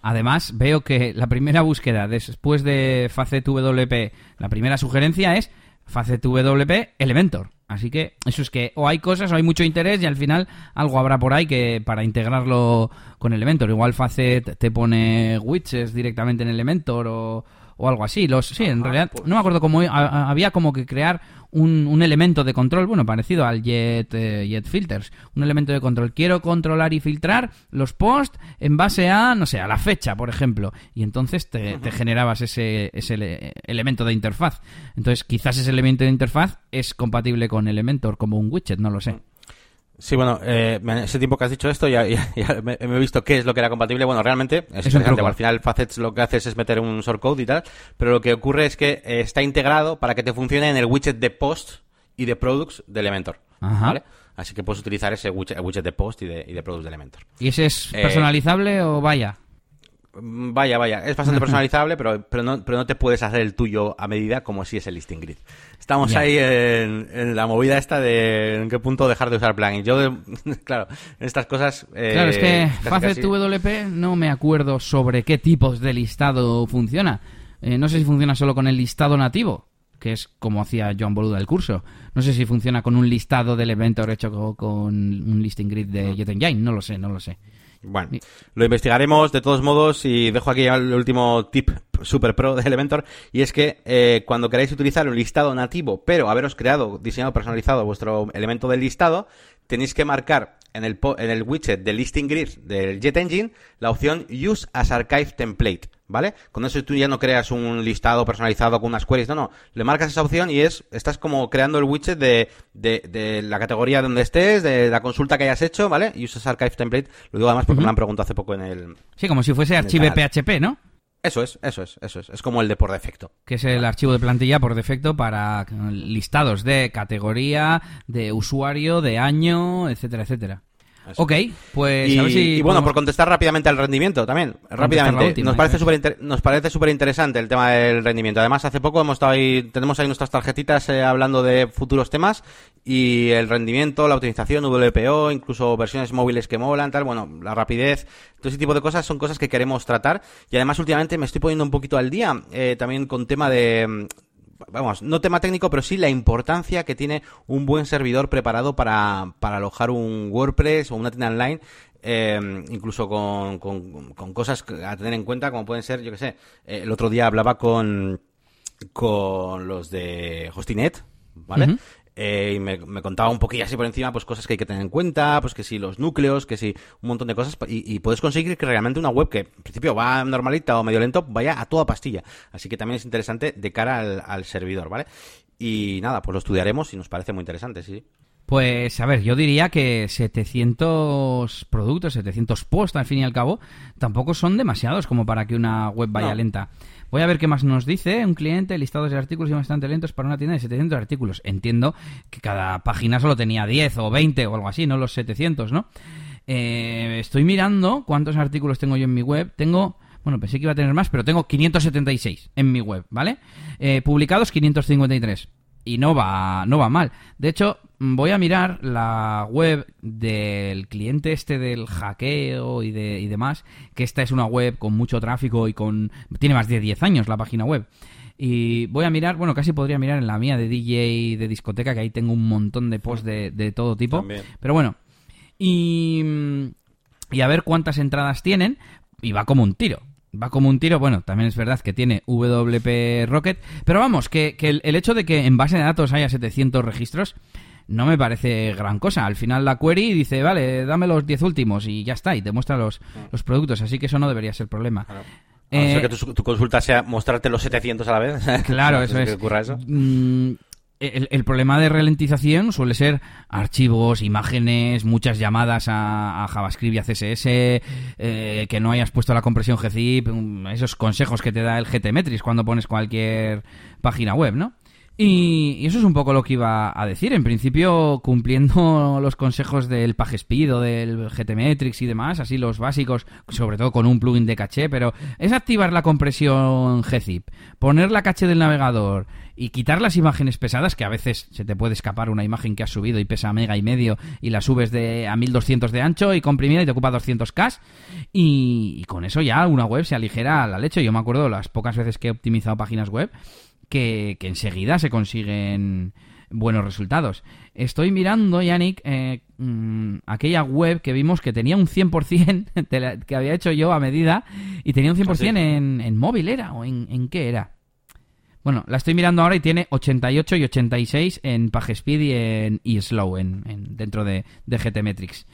Speaker 2: Además, veo que la primera búsqueda después de FacetWP, la primera sugerencia es FacetWP Elementor. Así que eso es que o hay cosas o hay mucho interés y al final algo habrá por ahí que para integrarlo con Elementor. Igual Facet te pone widgets directamente en Elementor o, o algo así. Los, sí, en realidad pues no me acuerdo cómo había como que crear un, un elemento de control, bueno, parecido al Jet, eh, Jet Filters, un elemento de control. Quiero controlar y filtrar los posts en base a, no sé, a la fecha, por ejemplo. Y entonces te, te generabas ese, ese elemento de interfaz. Entonces, quizás ese elemento de interfaz es compatible con Elementor como un widget, no lo sé.
Speaker 1: Sí, bueno, eh, ese tiempo que has dicho esto ya, me, he visto qué es lo que era compatible. Bueno, realmente es, interesante. Al final Facets lo que haces es meter un shortcode y tal, pero lo que ocurre es que eh, está integrado para que te funcione en el widget de post y de products de Elementor. ¿vale? Así que puedes utilizar ese widget, de post y de, y de products de Elementor.
Speaker 2: ¿Y ese es eh, personalizable o vaya?
Speaker 1: Vaya, vaya, es bastante personalizable, pero, pero, no, pero no te puedes hacer el tuyo a medida como si es el listing grid. Estamos ahí en, la movida esta de en qué punto dejar de usar plugins. Yo, claro, en estas cosas...
Speaker 2: Eh, claro, es que Facet WP no me acuerdo sobre qué tipos de listado funciona. Eh, no sé si funciona solo con el listado nativo, que es como hacía Joan Boluda el curso. No sé si funciona con un listado de Elementor hecho con, un listing grid de JetEngine, no lo sé, no lo sé.
Speaker 1: Bueno, lo investigaremos de todos modos y dejo aquí el último tip super pro de Elementor y es que eh, cuando queráis utilizar un listado nativo pero haberos creado, diseñado, personalizado vuestro elemento del listado, tenéis que marcar en el, en el widget del listing grid del JetEngine la opción Use as Archive Template. ¿Vale? Con eso tú ya no creas un listado personalizado con unas queries, no, no, le marcas esa opción y es, estás como creando el widget de, de, la categoría donde estés, de la consulta que hayas hecho, ¿vale? Y usas Archive Template, lo digo además porque me lo han preguntado hace poco en el...
Speaker 2: Sí, como si fuese archivo PHP, ¿no?
Speaker 1: Eso es, eso es, eso es. Es como el de por defecto.
Speaker 2: Que es el archivo de plantilla por defecto para listados de categoría, de usuario, de año, etcétera, etcétera. Ok, pues
Speaker 1: y,
Speaker 2: a ver si
Speaker 1: y bueno, por contestar rápidamente al rendimiento también, rápidamente. nos, parece super nos parece súper interesante el tema del rendimiento. Además, hace poco hemos estado ahí, tenemos ahí nuestras tarjetitas eh, hablando de futuros temas y el rendimiento, la optimización, WPO, incluso versiones móviles que molan, tal, bueno, la rapidez, todo ese tipo de cosas son cosas que queremos tratar. Y además, últimamente me estoy poniendo un poquito al día eh, también con tema de vamos, no tema técnico, pero sí la importancia que tiene un buen servidor preparado para, para alojar un WordPress o una tienda online eh, incluso con, con, cosas a tener en cuenta, como pueden ser, yo que sé, eh, el otro día hablaba con, con los de Hostinet, ¿vale? Eh, y me, contaba un poquillo así por encima, pues cosas que hay que tener en cuenta, pues que si los núcleos, que si un montón de cosas, y, puedes conseguir que realmente una web que en principio va normalita o medio lento, vaya a toda pastilla. Así que también es interesante de cara al, servidor, ¿vale? Y nada, pues lo estudiaremos y nos parece muy interesante, sí.
Speaker 2: Pues a ver, yo diría que 700 productos, 700 posts al fin y al cabo, tampoco son demasiados como para que una web vaya lenta. Voy a ver qué más nos dice. Un cliente, listados de artículos y bastante lentos para una tienda de 700 artículos. Entiendo que cada página solo tenía 10 o 20 o algo así, no los 700, ¿no? Eh, estoy mirando cuántos artículos tengo yo en mi web. Tengo... Bueno, pensé que iba a tener más, pero tengo 576 en mi web, ¿vale? Eh, publicados 553 y no va, no va mal. De hecho, voy a mirar la web del cliente este del hackeo y, de, y demás, que esta es una web con mucho tráfico y con... tiene más de 10 años la página web. Y voy a mirar, bueno, casi podría mirar en la mía de DJ de discoteca, que ahí tengo un montón de posts de, de todo tipo. Pero bueno, y, y a ver cuántas entradas tienen, y va como un tiro va como un tiro. Bueno, también es verdad que tiene WP Rocket. Pero vamos, que, el, hecho de que en base de datos haya 700 registros no me parece gran cosa. Al final la query dice, vale, dame los 10 últimos y ya está, y te muestra los, los productos, así que eso no debería ser problema.
Speaker 1: Claro. Eh, que tu, consulta sea mostrarte los 700 a la vez.
Speaker 2: Claro, eso es.
Speaker 1: ocurra eso?
Speaker 2: Mm, el, problema de ralentización suele ser archivos, imágenes, muchas llamadas a, JavaScript y a CSS, eh, que no hayas puesto la compresión gzip, mm, esos consejos que te da el GTmetrix cuando pones cualquier página web, ¿no? Y, eso es un poco lo que iba a decir. En principio, cumpliendo los consejos del PageSpeed o del GTmetrix y demás, así los básicos, sobre todo con un plugin de caché, pero es activar la compresión gzip, poner la caché del navegador y quitar las imágenes pesadas, que a veces se te puede escapar una imagen que has subido y pesa mega y medio y la subes de a 1200 de ancho y comprimida y te ocupa 200k y, y con eso ya una web se aligera la leche. Yo me acuerdo las pocas veces que he optimizado páginas web que, enseguida se consiguen buenos resultados. Estoy mirando, Yannick, eh, mm, aquella web que vimos que tenía un 100% que había hecho yo a medida y tenía un 100% ah, en, en, móvil, ¿era? ¿O en, en, qué era? Bueno, la estoy mirando ahora y tiene 88 y 86 en PageSpeed y en y Slow en, dentro de, de GTmetrix.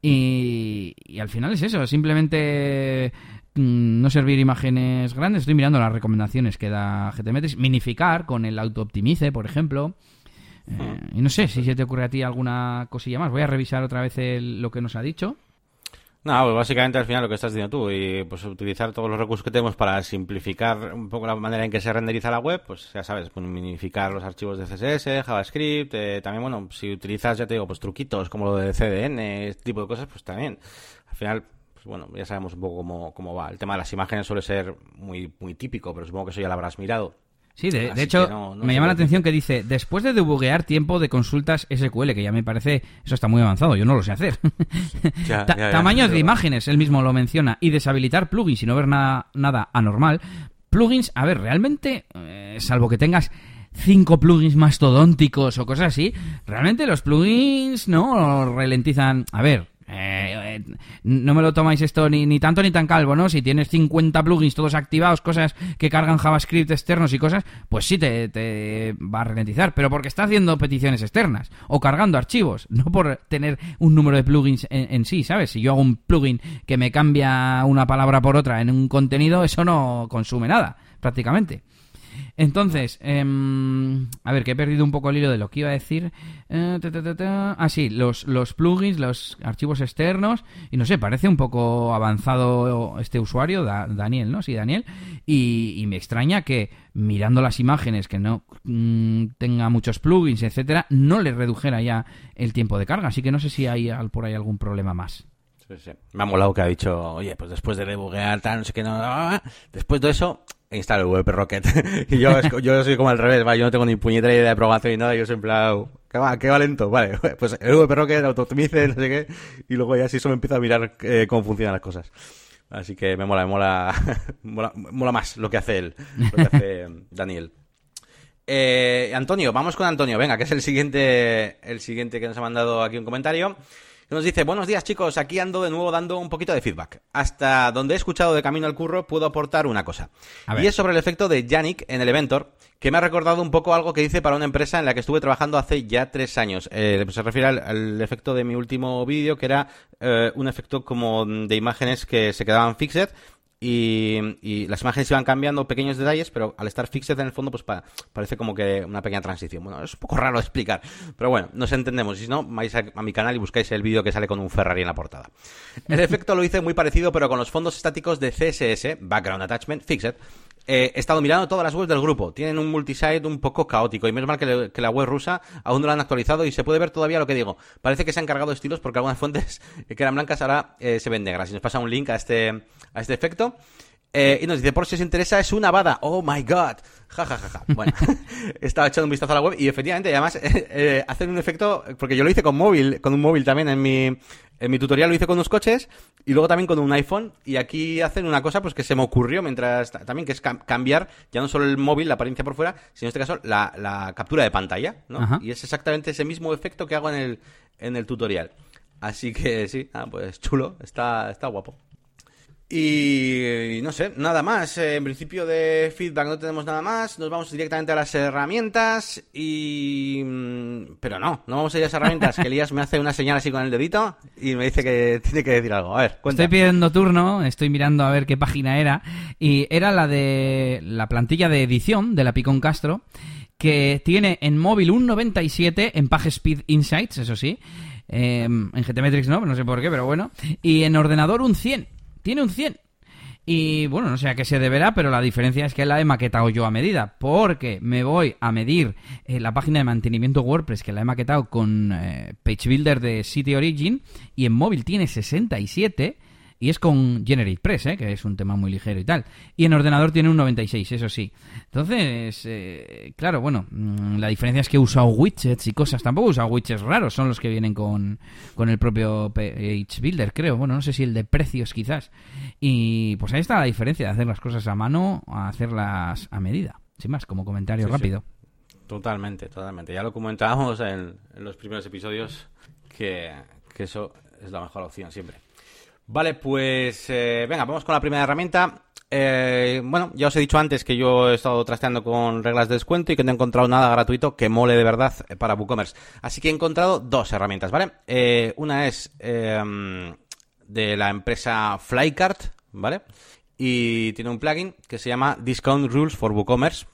Speaker 2: Y, y, al final es eso, simplemente no servir imágenes grandes. Estoy mirando las recomendaciones que da GTmetrix. Minificar con el auto-optimice, por ejemplo. Eh, hmm. y no sé si se te ocurre a ti alguna cosilla más. Voy a revisar otra vez lo que nos ha dicho.
Speaker 1: No, pues básicamente al final lo que estás diciendo tú y pues utilizar todos los recursos que tenemos para simplificar un poco la manera en que se renderiza la web, pues ya sabes, pues, minificar los archivos de CSS, JavaScript, eh, también bueno, si utilizas ya te digo pues truquitos como lo de CDN, este tipo de cosas, pues también al final pues bueno, ya sabemos un poco cómo, va. El tema de las imágenes suele ser muy, muy típico, pero supongo que eso ya lo habrás mirado.
Speaker 2: Sí, de, hecho, me llama la atención que dice, después de debuguear tiempo de consultas SQL, que ya me parece, eso está muy avanzado, yo no lo sé hacer. tamaños de imágenes, él mismo lo menciona, y deshabilitar plugins y no ver nada, nada anormal. Plugins, a ver, realmente, eh, salvo que tengas cinco plugins mastodónticos o cosas así, realmente los plugins no ralentizan. A ver, eh, eh, no me lo tomáis esto ni, ni tanto ni tan calvo, ¿no? Si tienes 50 plugins todos activados, cosas que cargan JavaScript externos y cosas, pues sí te, va a ralentizar, pero porque está haciendo peticiones externas o cargando archivos, no por tener un número de plugins en sí, ¿sabes? Si yo hago un plugin que me cambia una palabra por otra en un contenido, eso no consume nada, prácticamente. Entonces, em, a ver, que he perdido un poco el hilo de lo que iba a decir. Eh, ah, sí, los, los plugins, los archivos externos. Y no sé, parece un poco avanzado este usuario, Daniel, ¿no? Sí, Daniel. Y, me extraña que mirando las imágenes que no mm, tenga muchos plugins, etcétera, no le redujera ya el tiempo de carga. Así que no sé si hay por ahí algún problema más.
Speaker 1: Sí, sí. Me ha molado que ha dicho, oye, pues después de debuguear tal, no sé qué, no, después de eso, instalo el WP Rocket. y yo, yo soy como al revés, yo no tengo ni puñetera idea de programación ni nada, yo soy en plan, ¿qué va, qué va lento? Vale, pues el WP Rocket, auto-optimice, no sé qué, y luego ya sí eso me empiezo a mirar eh, cómo funcionan las cosas. Así que me mola, me mola, mola, mola, más lo que hace él, lo que hace Daniel. Eh, Antonio, vamos con Antonio, venga, que es el siguiente, el siguiente que nos ha mandado aquí un comentario. Nos dice, buenos días chicos, aquí ando de nuevo dando un poquito de feedback. Hasta donde he escuchado de camino al curro puedo aportar una cosa. Y es sobre el efecto de Yannick en el Elementor, que me ha recordado un poco algo que hice para una empresa en la que estuve trabajando hace ya tres años. Eh, se refiere al, efecto de mi último vídeo, que era eh, un efecto como de imágenes que se quedaban fixed y, las imágenes iban cambiando pequeños detalles, pero al estar fixed en el fondo, pues parece como que una pequeña transición. Bueno, es un poco raro de explicar, pero bueno, nos entendemos. Y si no, vais a, mi canal y buscáis el vídeo que sale con un Ferrari en la portada. El efecto lo hice muy parecido, pero con los fondos estáticos de CSS, Background Attachment Fixed, eh, he estado mirando todas las webs del grupo. Tienen un multisite un poco caótico. Y menos mal que, la web rusa aún no la han actualizado y se puede ver todavía lo que digo. Parece que se han cargado estilos porque algunas fuentes que eran blancas ahora eh, se ven negras. Y nos pasa un link a este, a este efecto. Eh, y nos dice, por si os interesa, es una bada. Oh my god. Ja, ja, ja, ja. Bueno, estaba echando un vistazo a la web y efectivamente, además, eh, hacen un efecto, porque yo lo hice con móvil, con un móvil también en mi, en mi tutorial lo hice con unos coches y luego también con un iPhone. Y aquí hacen una cosa pues que se me ocurrió mientras también, que es cambiar ya no solo el móvil, la apariencia por fuera, sino en este caso la, la captura de pantalla, ¿no? Y es exactamente ese mismo efecto que hago en el, en el tutorial. Así que sí, ah, pues chulo, está, está guapo. Y, no sé, nada más. Eh, en principio de feedback no tenemos nada más. Nos vamos directamente a las herramientas y... Mm, pero no, no vamos a ir a las herramientas. que Elías me hace una señal así con el dedito y me dice que tiene que decir algo. A ver, cuenta.
Speaker 2: Estoy pidiendo turno, estoy mirando a ver qué página era. Y era la de la plantilla de edición de la Picon Castro, que tiene en móvil un 97 en PageSpeed Insights, eso sí. Em, en GTmetrix no, no sé por qué, pero bueno. Y en ordenador un 100 tiene un 100. Y bueno, no sé a qué se deberá, pero la diferencia es que la he maquetado yo a medida, porque me voy a medir eh, la página de mantenimiento WordPress que la he maquetado con eh, Page Builder de City Origin y en móvil tiene 67 y es con GeneratePress, ¿eh? que es un tema muy ligero y tal. Y en ordenador tiene un 96, eso sí. Entonces, eh, claro, bueno, mm, la diferencia es que he usado widgets y cosas. Tampoco he usado widgets raros, son los que vienen con, con el propio Page Builder, creo. Bueno, no sé si el de precios quizás. Y pues ahí está la diferencia de hacer las cosas a mano a hacerlas a medida. Sin más, como comentario rápido.
Speaker 1: Totalmente, totalmente. Ya lo comentábamos en, los primeros episodios que, que eso es la mejor opción siempre. Vale, pues eh, venga, vamos con la primera herramienta. Eh, bueno, ya os he dicho antes que yo he estado trasteando con reglas de descuento y que no he encontrado nada gratuito que mole de verdad eh, para WooCommerce. Así que he encontrado dos herramientas, ¿vale? una es em, de la empresa Flycart, ¿vale? Y tiene un plugin que se llama Discount Rules for WooCommerce.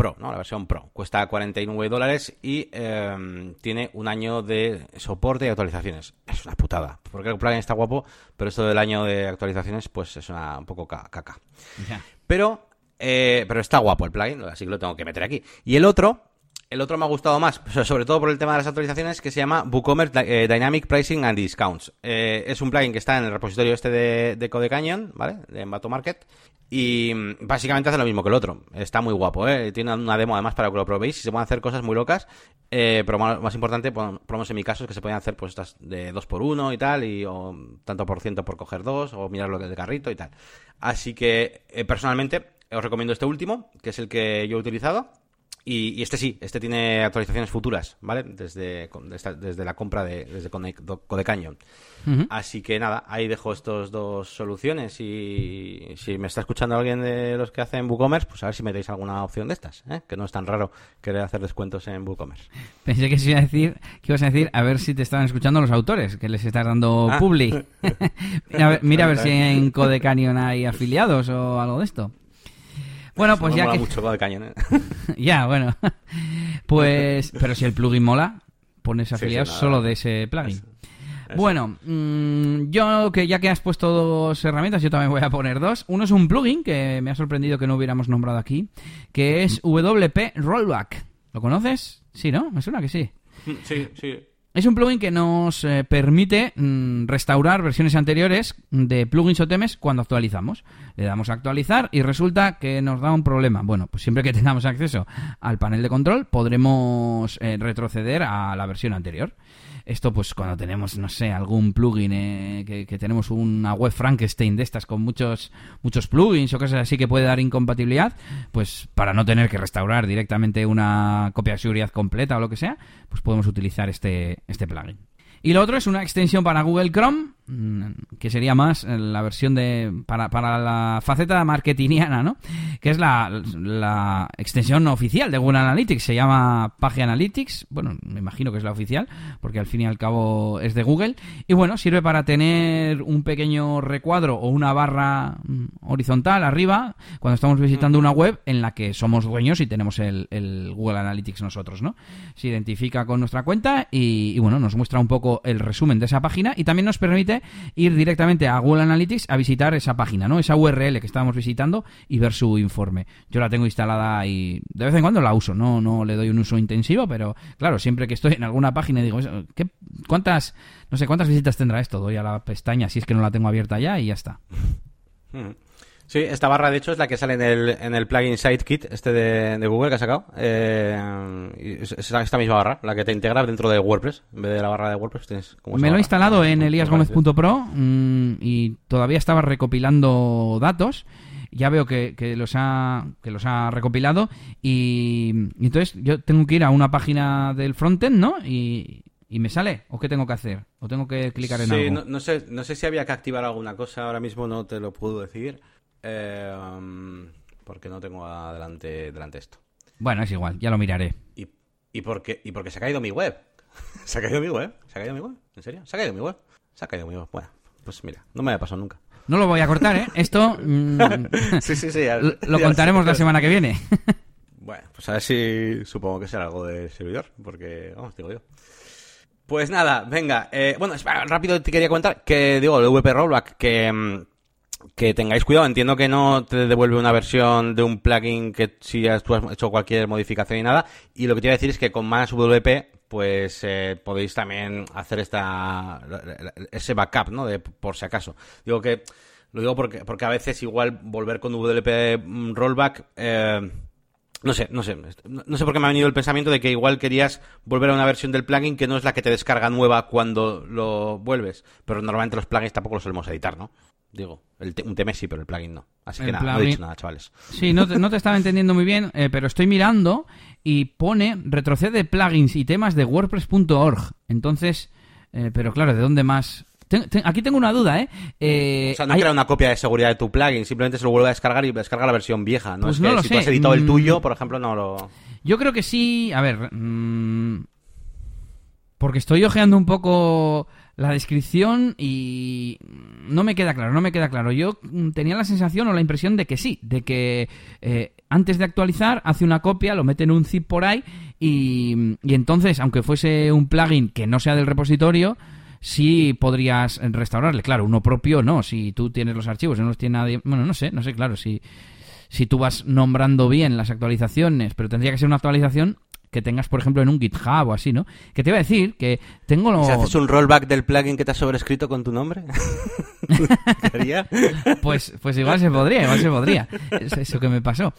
Speaker 1: Pro, ¿no? La versión Pro. Cuesta 49 dólares y em, tiene un año de soporte y actualizaciones. Es una putada. Porque el plugin está guapo, pero esto del año de actualizaciones, pues es una, un poco caca. Pero, eh, pero está guapo el plugin, así que lo tengo que meter aquí. Y el otro, el otro me ha gustado más, sobre todo por el tema de las actualizaciones, que se llama WooCommerce eh, Dynamic Pricing and Discounts. Eh, es un plugin que está en el repositorio este de, de Code Canyon, ¿vale? De Envato Market. Y mm, básicamente hace lo mismo que el otro. Está muy guapo, ¿eh? Tiene una demo además para que lo probéis y se pueden hacer cosas muy locas. Eh, pero más, importante, por, por en mi caso, es que se pueden hacer pues estas de 2 por 1 y tal, y o tanto por ciento por coger dos, o mirar lo del carrito y tal. Así que, personalmente, os recomiendo este último, que es el que yo he utilizado. Y, este sí, este tiene actualizaciones futuras, ¿vale? Desde, desde, la compra de desde Code Canyon. Así que nada, ahí dejo estas dos soluciones y si me está escuchando alguien de los que hacen WooCommerce, pues a ver si me dais alguna opción de estas, ¿eh? que no es tan raro querer hacer descuentos en WooCommerce.
Speaker 2: Pensé que, iba a decir, que ibas a decir a ver si te estaban escuchando los autores, que les estás dando ah. publi. mira, a ver, si en Code Canyon hay afiliados o algo de esto. Bueno, pues ya que...
Speaker 1: mucho cañón, ¿eh?
Speaker 2: ya, bueno. Pues, pero si el plugin mola, pones afiliados solo de ese plugin. Bueno, mm, yo que ya que has puesto dos herramientas, yo también voy a poner dos. Uno es un plugin que me ha sorprendido que no hubiéramos nombrado aquí, que es WP Rollback. ¿Lo conoces? Sí, ¿no? Me suena que sí.
Speaker 1: Sí, sí.
Speaker 2: Es un plugin que nos eh, permite mm, restaurar versiones anteriores de plugins o temas cuando actualizamos. Le damos a actualizar y resulta que nos da un problema. Bueno, pues siempre que tengamos acceso al panel de control podremos eh, retroceder a la versión anterior. Esto pues cuando tenemos, no sé, algún plugin, eh, que, tenemos una web Frankenstein de estas con muchos, muchos plugins o cosas así que puede dar incompatibilidad, pues para no tener que restaurar directamente una copia de seguridad completa o lo que sea, pues podemos utilizar este, este plugin. Y lo otro es una extensión para Google Chrome Mm, que sería más la versión de para, para la faceta marketingiana, ¿no? Que es la, la, extensión oficial de Google Analytics, se llama Page Analytics, bueno, me imagino que es la oficial, porque al fin y al cabo es de Google, y bueno, sirve para tener un pequeño recuadro o una barra mm, horizontal arriba cuando estamos visitando una web en la que somos dueños y tenemos el, el Google Analytics nosotros, ¿no? Se identifica con nuestra cuenta y, y bueno, nos muestra un poco el resumen de esa página y también nos permite ir directamente a Google Analytics a visitar esa página, ¿no? Esa URL que estábamos visitando y ver su informe. Yo la tengo instalada y de vez en cuando la uso, no, no le doy un uso intensivo, pero claro, siempre que estoy en alguna página digo, ¿qué, ¿cuántas, no sé, cuántas visitas tendrá esto? Doy a la pestaña si es que no la tengo abierta ya y ya está.
Speaker 1: Sí, esta barra de hecho es la que sale en el, en el plugin Sitekit, este de, Google que ha sacado. Eh, es esta misma barra, la que te integra dentro de WordPress. En vez de la barra de WordPress tienes
Speaker 2: Me lo he instalado en eliasgomez.pro mm, y todavía estaba recopilando datos ya veo que, que, los ha que los ha recopilado y, y, entonces yo tengo que ir a una página del frontend, ¿no? Y, ¿Y me sale? ¿O qué tengo que hacer? ¿O tengo que clicar en
Speaker 1: sí,
Speaker 2: algo?
Speaker 1: No, no, sé, no sé si había que activar alguna cosa, ahora mismo no te lo puedo decir. Eh, porque no tengo adelante, delante esto.
Speaker 2: Bueno, es igual, ya lo miraré.
Speaker 1: ¿Y, y, porque, y porque se ha caído mi web. se ha caído mi web. Se ha caído mi web. ¿En serio? Se ha caído mi web. Se ha caído mi web. Bueno, pues mira, no me había pasado nunca.
Speaker 2: No lo voy a cortar, ¿eh? Esto mm,
Speaker 1: sí, sí, sí. ya-
Speaker 2: lo,
Speaker 1: ya
Speaker 2: contaremos la semana que viene.
Speaker 1: Bueno, pues a ver si supongo que será algo del servidor, porque, vamos, digo yo. Pues nada, venga. eh, bueno, rápido te quería contar que, digo, el VP Rollback, que, mm, que tengáis cuidado. Entiendo que no te devuelve una versión de un plugin que si tú has hecho cualquier modificación y nada. Y lo que te iba a decir es que con más WP, pues eh, podéis también hacer esta ese backup, ¿no? De, por si acaso. Digo que lo digo porque, porque a veces igual volver con WP mm, Rollback... Eh, no sé, no sé. No sé por qué me ha venido el pensamiento de que igual querías volver a una versión del plugin que no es la que te descarga nueva cuando lo vuelves. Pero normalmente los plugins tampoco los solemos editar, ¿no? Digo, el te- un tema sí, pero el plugin no. Así que nada, no he dicho nada, chavales.
Speaker 2: Sí, no te, no te estaba entendiendo muy bien, eh, pero estoy mirando y pone retrocede plugins y temas de WordPress.org. Entonces, eh, pero claro, ¿de dónde más? Ten- ten- aquí tengo una duda, ¿eh? Eh,
Speaker 1: O sea, no
Speaker 2: hay-
Speaker 1: crea una copia de seguridad de tu plugin, simplemente se lo vuelve a descargar y descarga la versión vieja. No
Speaker 2: Pues
Speaker 1: es que
Speaker 2: lo
Speaker 1: si
Speaker 2: sé.
Speaker 1: tú has editado el
Speaker 2: Mm.
Speaker 1: tuyo, por ejemplo, no lo.
Speaker 2: Yo creo que sí. A ver. mm, porque estoy ojeando un poco la descripción y no me queda claro, no me queda claro. Yo tenía la sensación o la impresión de que sí, de que eh, antes de actualizar hace una copia, lo mete en un zip por ahí y, y entonces, aunque fuese un plugin que no sea del repositorio, sí podrías restaurarle. Claro, uno propio no, si tú tienes los archivos y no los tiene nadie. Bueno, no sé, no sé, claro, si si tú vas nombrando bien las actualizaciones, pero tendría que ser una actualización que tengas, por ejemplo, en un GitHub o así, ¿no? Que te iba a decir que tengo... lo-
Speaker 1: Si haces un rollback del plugin que te has sobrescrito con tu nombre.
Speaker 2: Pues, pues igual se podría, igual se podría. Es eso que me pasó.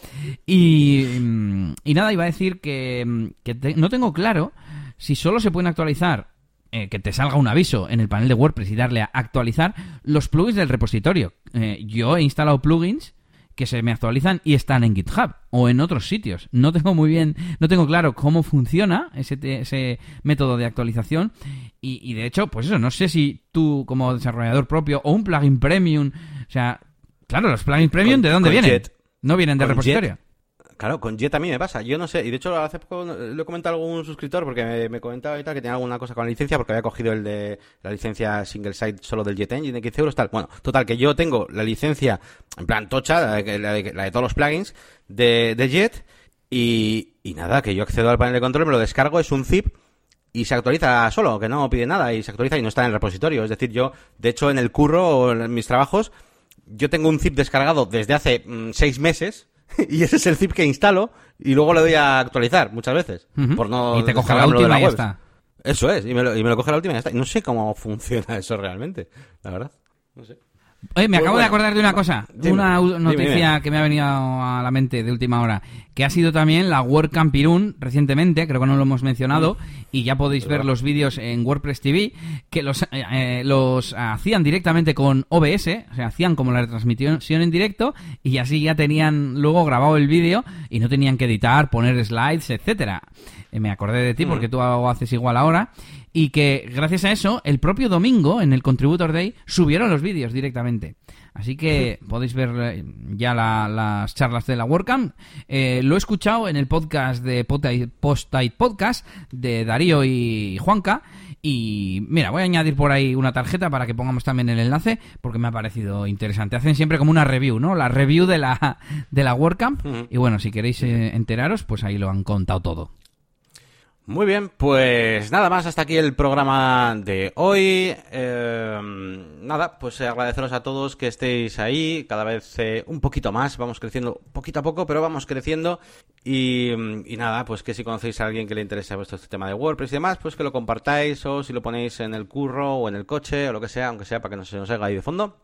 Speaker 2: Y, mm, y nada, iba a decir que, mm, que te- no tengo claro si solo se pueden actualizar, eh, que te salga un aviso en el panel de WordPress y darle a actualizar los plugins del repositorio. Eh, yo he instalado plugins que se me actualizan y están en GitHub o en otros sitios. No tengo muy bien, no tengo claro cómo funciona ese, ese método de actualización y, y de hecho, pues eso, no sé si tú como desarrollador propio o un plugin premium, o sea, claro, los plugins premium ¿de dónde
Speaker 1: con
Speaker 2: vienen?
Speaker 1: Jet.
Speaker 2: No vienen de
Speaker 1: Con
Speaker 2: repositorio.
Speaker 1: Claro, con Jet a mí me pasa. Yo no sé, y de hecho hace poco lo he comentado a algún suscriptor porque me, me comentaba y tal que tenía alguna cosa con la licencia porque había cogido el de la licencia single site solo del Jet Engine de 15 euros tal. Bueno, total, que yo tengo la licencia en plan tocha, la de, todos los plugins de, Jet y, y nada, que yo accedo al panel de control, me lo descargo, es un zip y se actualiza solo, que no pide nada y se actualiza y no está en el repositorio. Es decir, yo, de hecho, en el curro o en mis trabajos, yo tengo un zip descargado desde hace mm, seis meses y ese es el zip que instalo y luego le doy a actualizar muchas veces. Por no
Speaker 2: y te coge la
Speaker 1: descargármelo de
Speaker 2: última y ya está.
Speaker 1: Eso es, y me, lo, y me lo coge la última y ya está. Y no sé cómo funciona eso realmente, la verdad. No sé.
Speaker 2: Oye, me
Speaker 1: Pues
Speaker 2: acabo de acordar de una cosa,
Speaker 1: dime,
Speaker 2: una
Speaker 1: dime,
Speaker 2: noticia
Speaker 1: dime.
Speaker 2: que me ha venido a la mente de última hora, que ha sido también la WordCamp Irún recientemente, creo que no lo hemos mencionado, y ya podéis ver los vídeos en WordPress TV, que los, eh, eh, los hacían directamente con OBS, o sea, hacían como la retransmisión en directo, y así ya tenían luego grabado el vídeo y no tenían que editar, poner slides, etcétera. Eh, me acordé de ti porque tú haces igual ahora y que gracias a eso el propio domingo en el Contributor Day subieron los vídeos directamente. Así que podéis ver eh, ya la- las charlas de la WordCamp. Eh, lo he escuchado en el podcast de Post-Tight Podcast de Darío y Juanca. Y mira, voy a añadir por ahí una tarjeta para que pongamos también el enlace porque me ha parecido interesante. Hacen siempre como una review, ¿no? La review de la, de la WordCamp. Y bueno, si queréis eh, enteraros, pues ahí lo han contado todo.
Speaker 1: Muy bien, pues nada más, hasta aquí el programa de hoy. Eh, nada, pues agradeceros a todos que estéis ahí, cada vez eh, un poquito más, vamos creciendo poquito a poco, pero vamos creciendo. Y, nada, pues que si conocéis a alguien que le interese vuestro tema de WordPress y demás, pues que lo compartáis o si lo ponéis en el curro o en el coche o lo que sea, aunque sea para que no se nos haga ahí de fondo.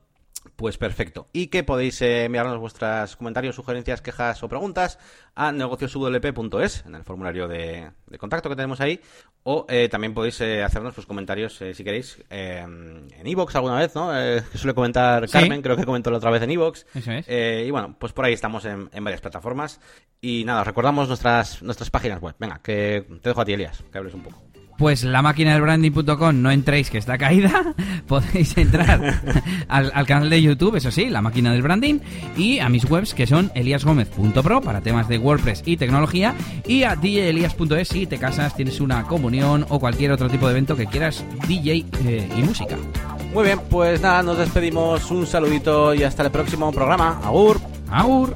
Speaker 1: Pues perfecto. Y que podéis eh, enviarnos vuestros comentarios, sugerencias, quejas o preguntas a negocioswp.es, en el formulario de, de contacto que tenemos ahí. O eh, también podéis eh, hacernos pues, comentarios, eh, si queréis, en iVoox alguna vez, ¿no? Que suele comentar
Speaker 2: Sí.
Speaker 1: Carmen, creo que comentó la otra vez en iVoox.
Speaker 2: Es.
Speaker 1: Y bueno, pues por ahí estamos en, en varias plataformas. Y nada, recordamos nuestras, nuestras páginas web. Venga, que te dejo a ti, Elias, que hables un poco.
Speaker 2: Pues la máquina del branding.com, no entréis que está caída. Podéis entrar al, al, canal de YouTube, eso sí, la máquina del branding. Y a mis webs que son eliasgomez.pro para temas de WordPress y tecnología. Y a djelias.es si te casas, tienes una comunión o cualquier otro tipo de evento que quieras, DJ eh, y música.
Speaker 1: Muy bien, pues nada, nos despedimos. Un saludito y hasta el próximo programa. Agur.
Speaker 2: Agur.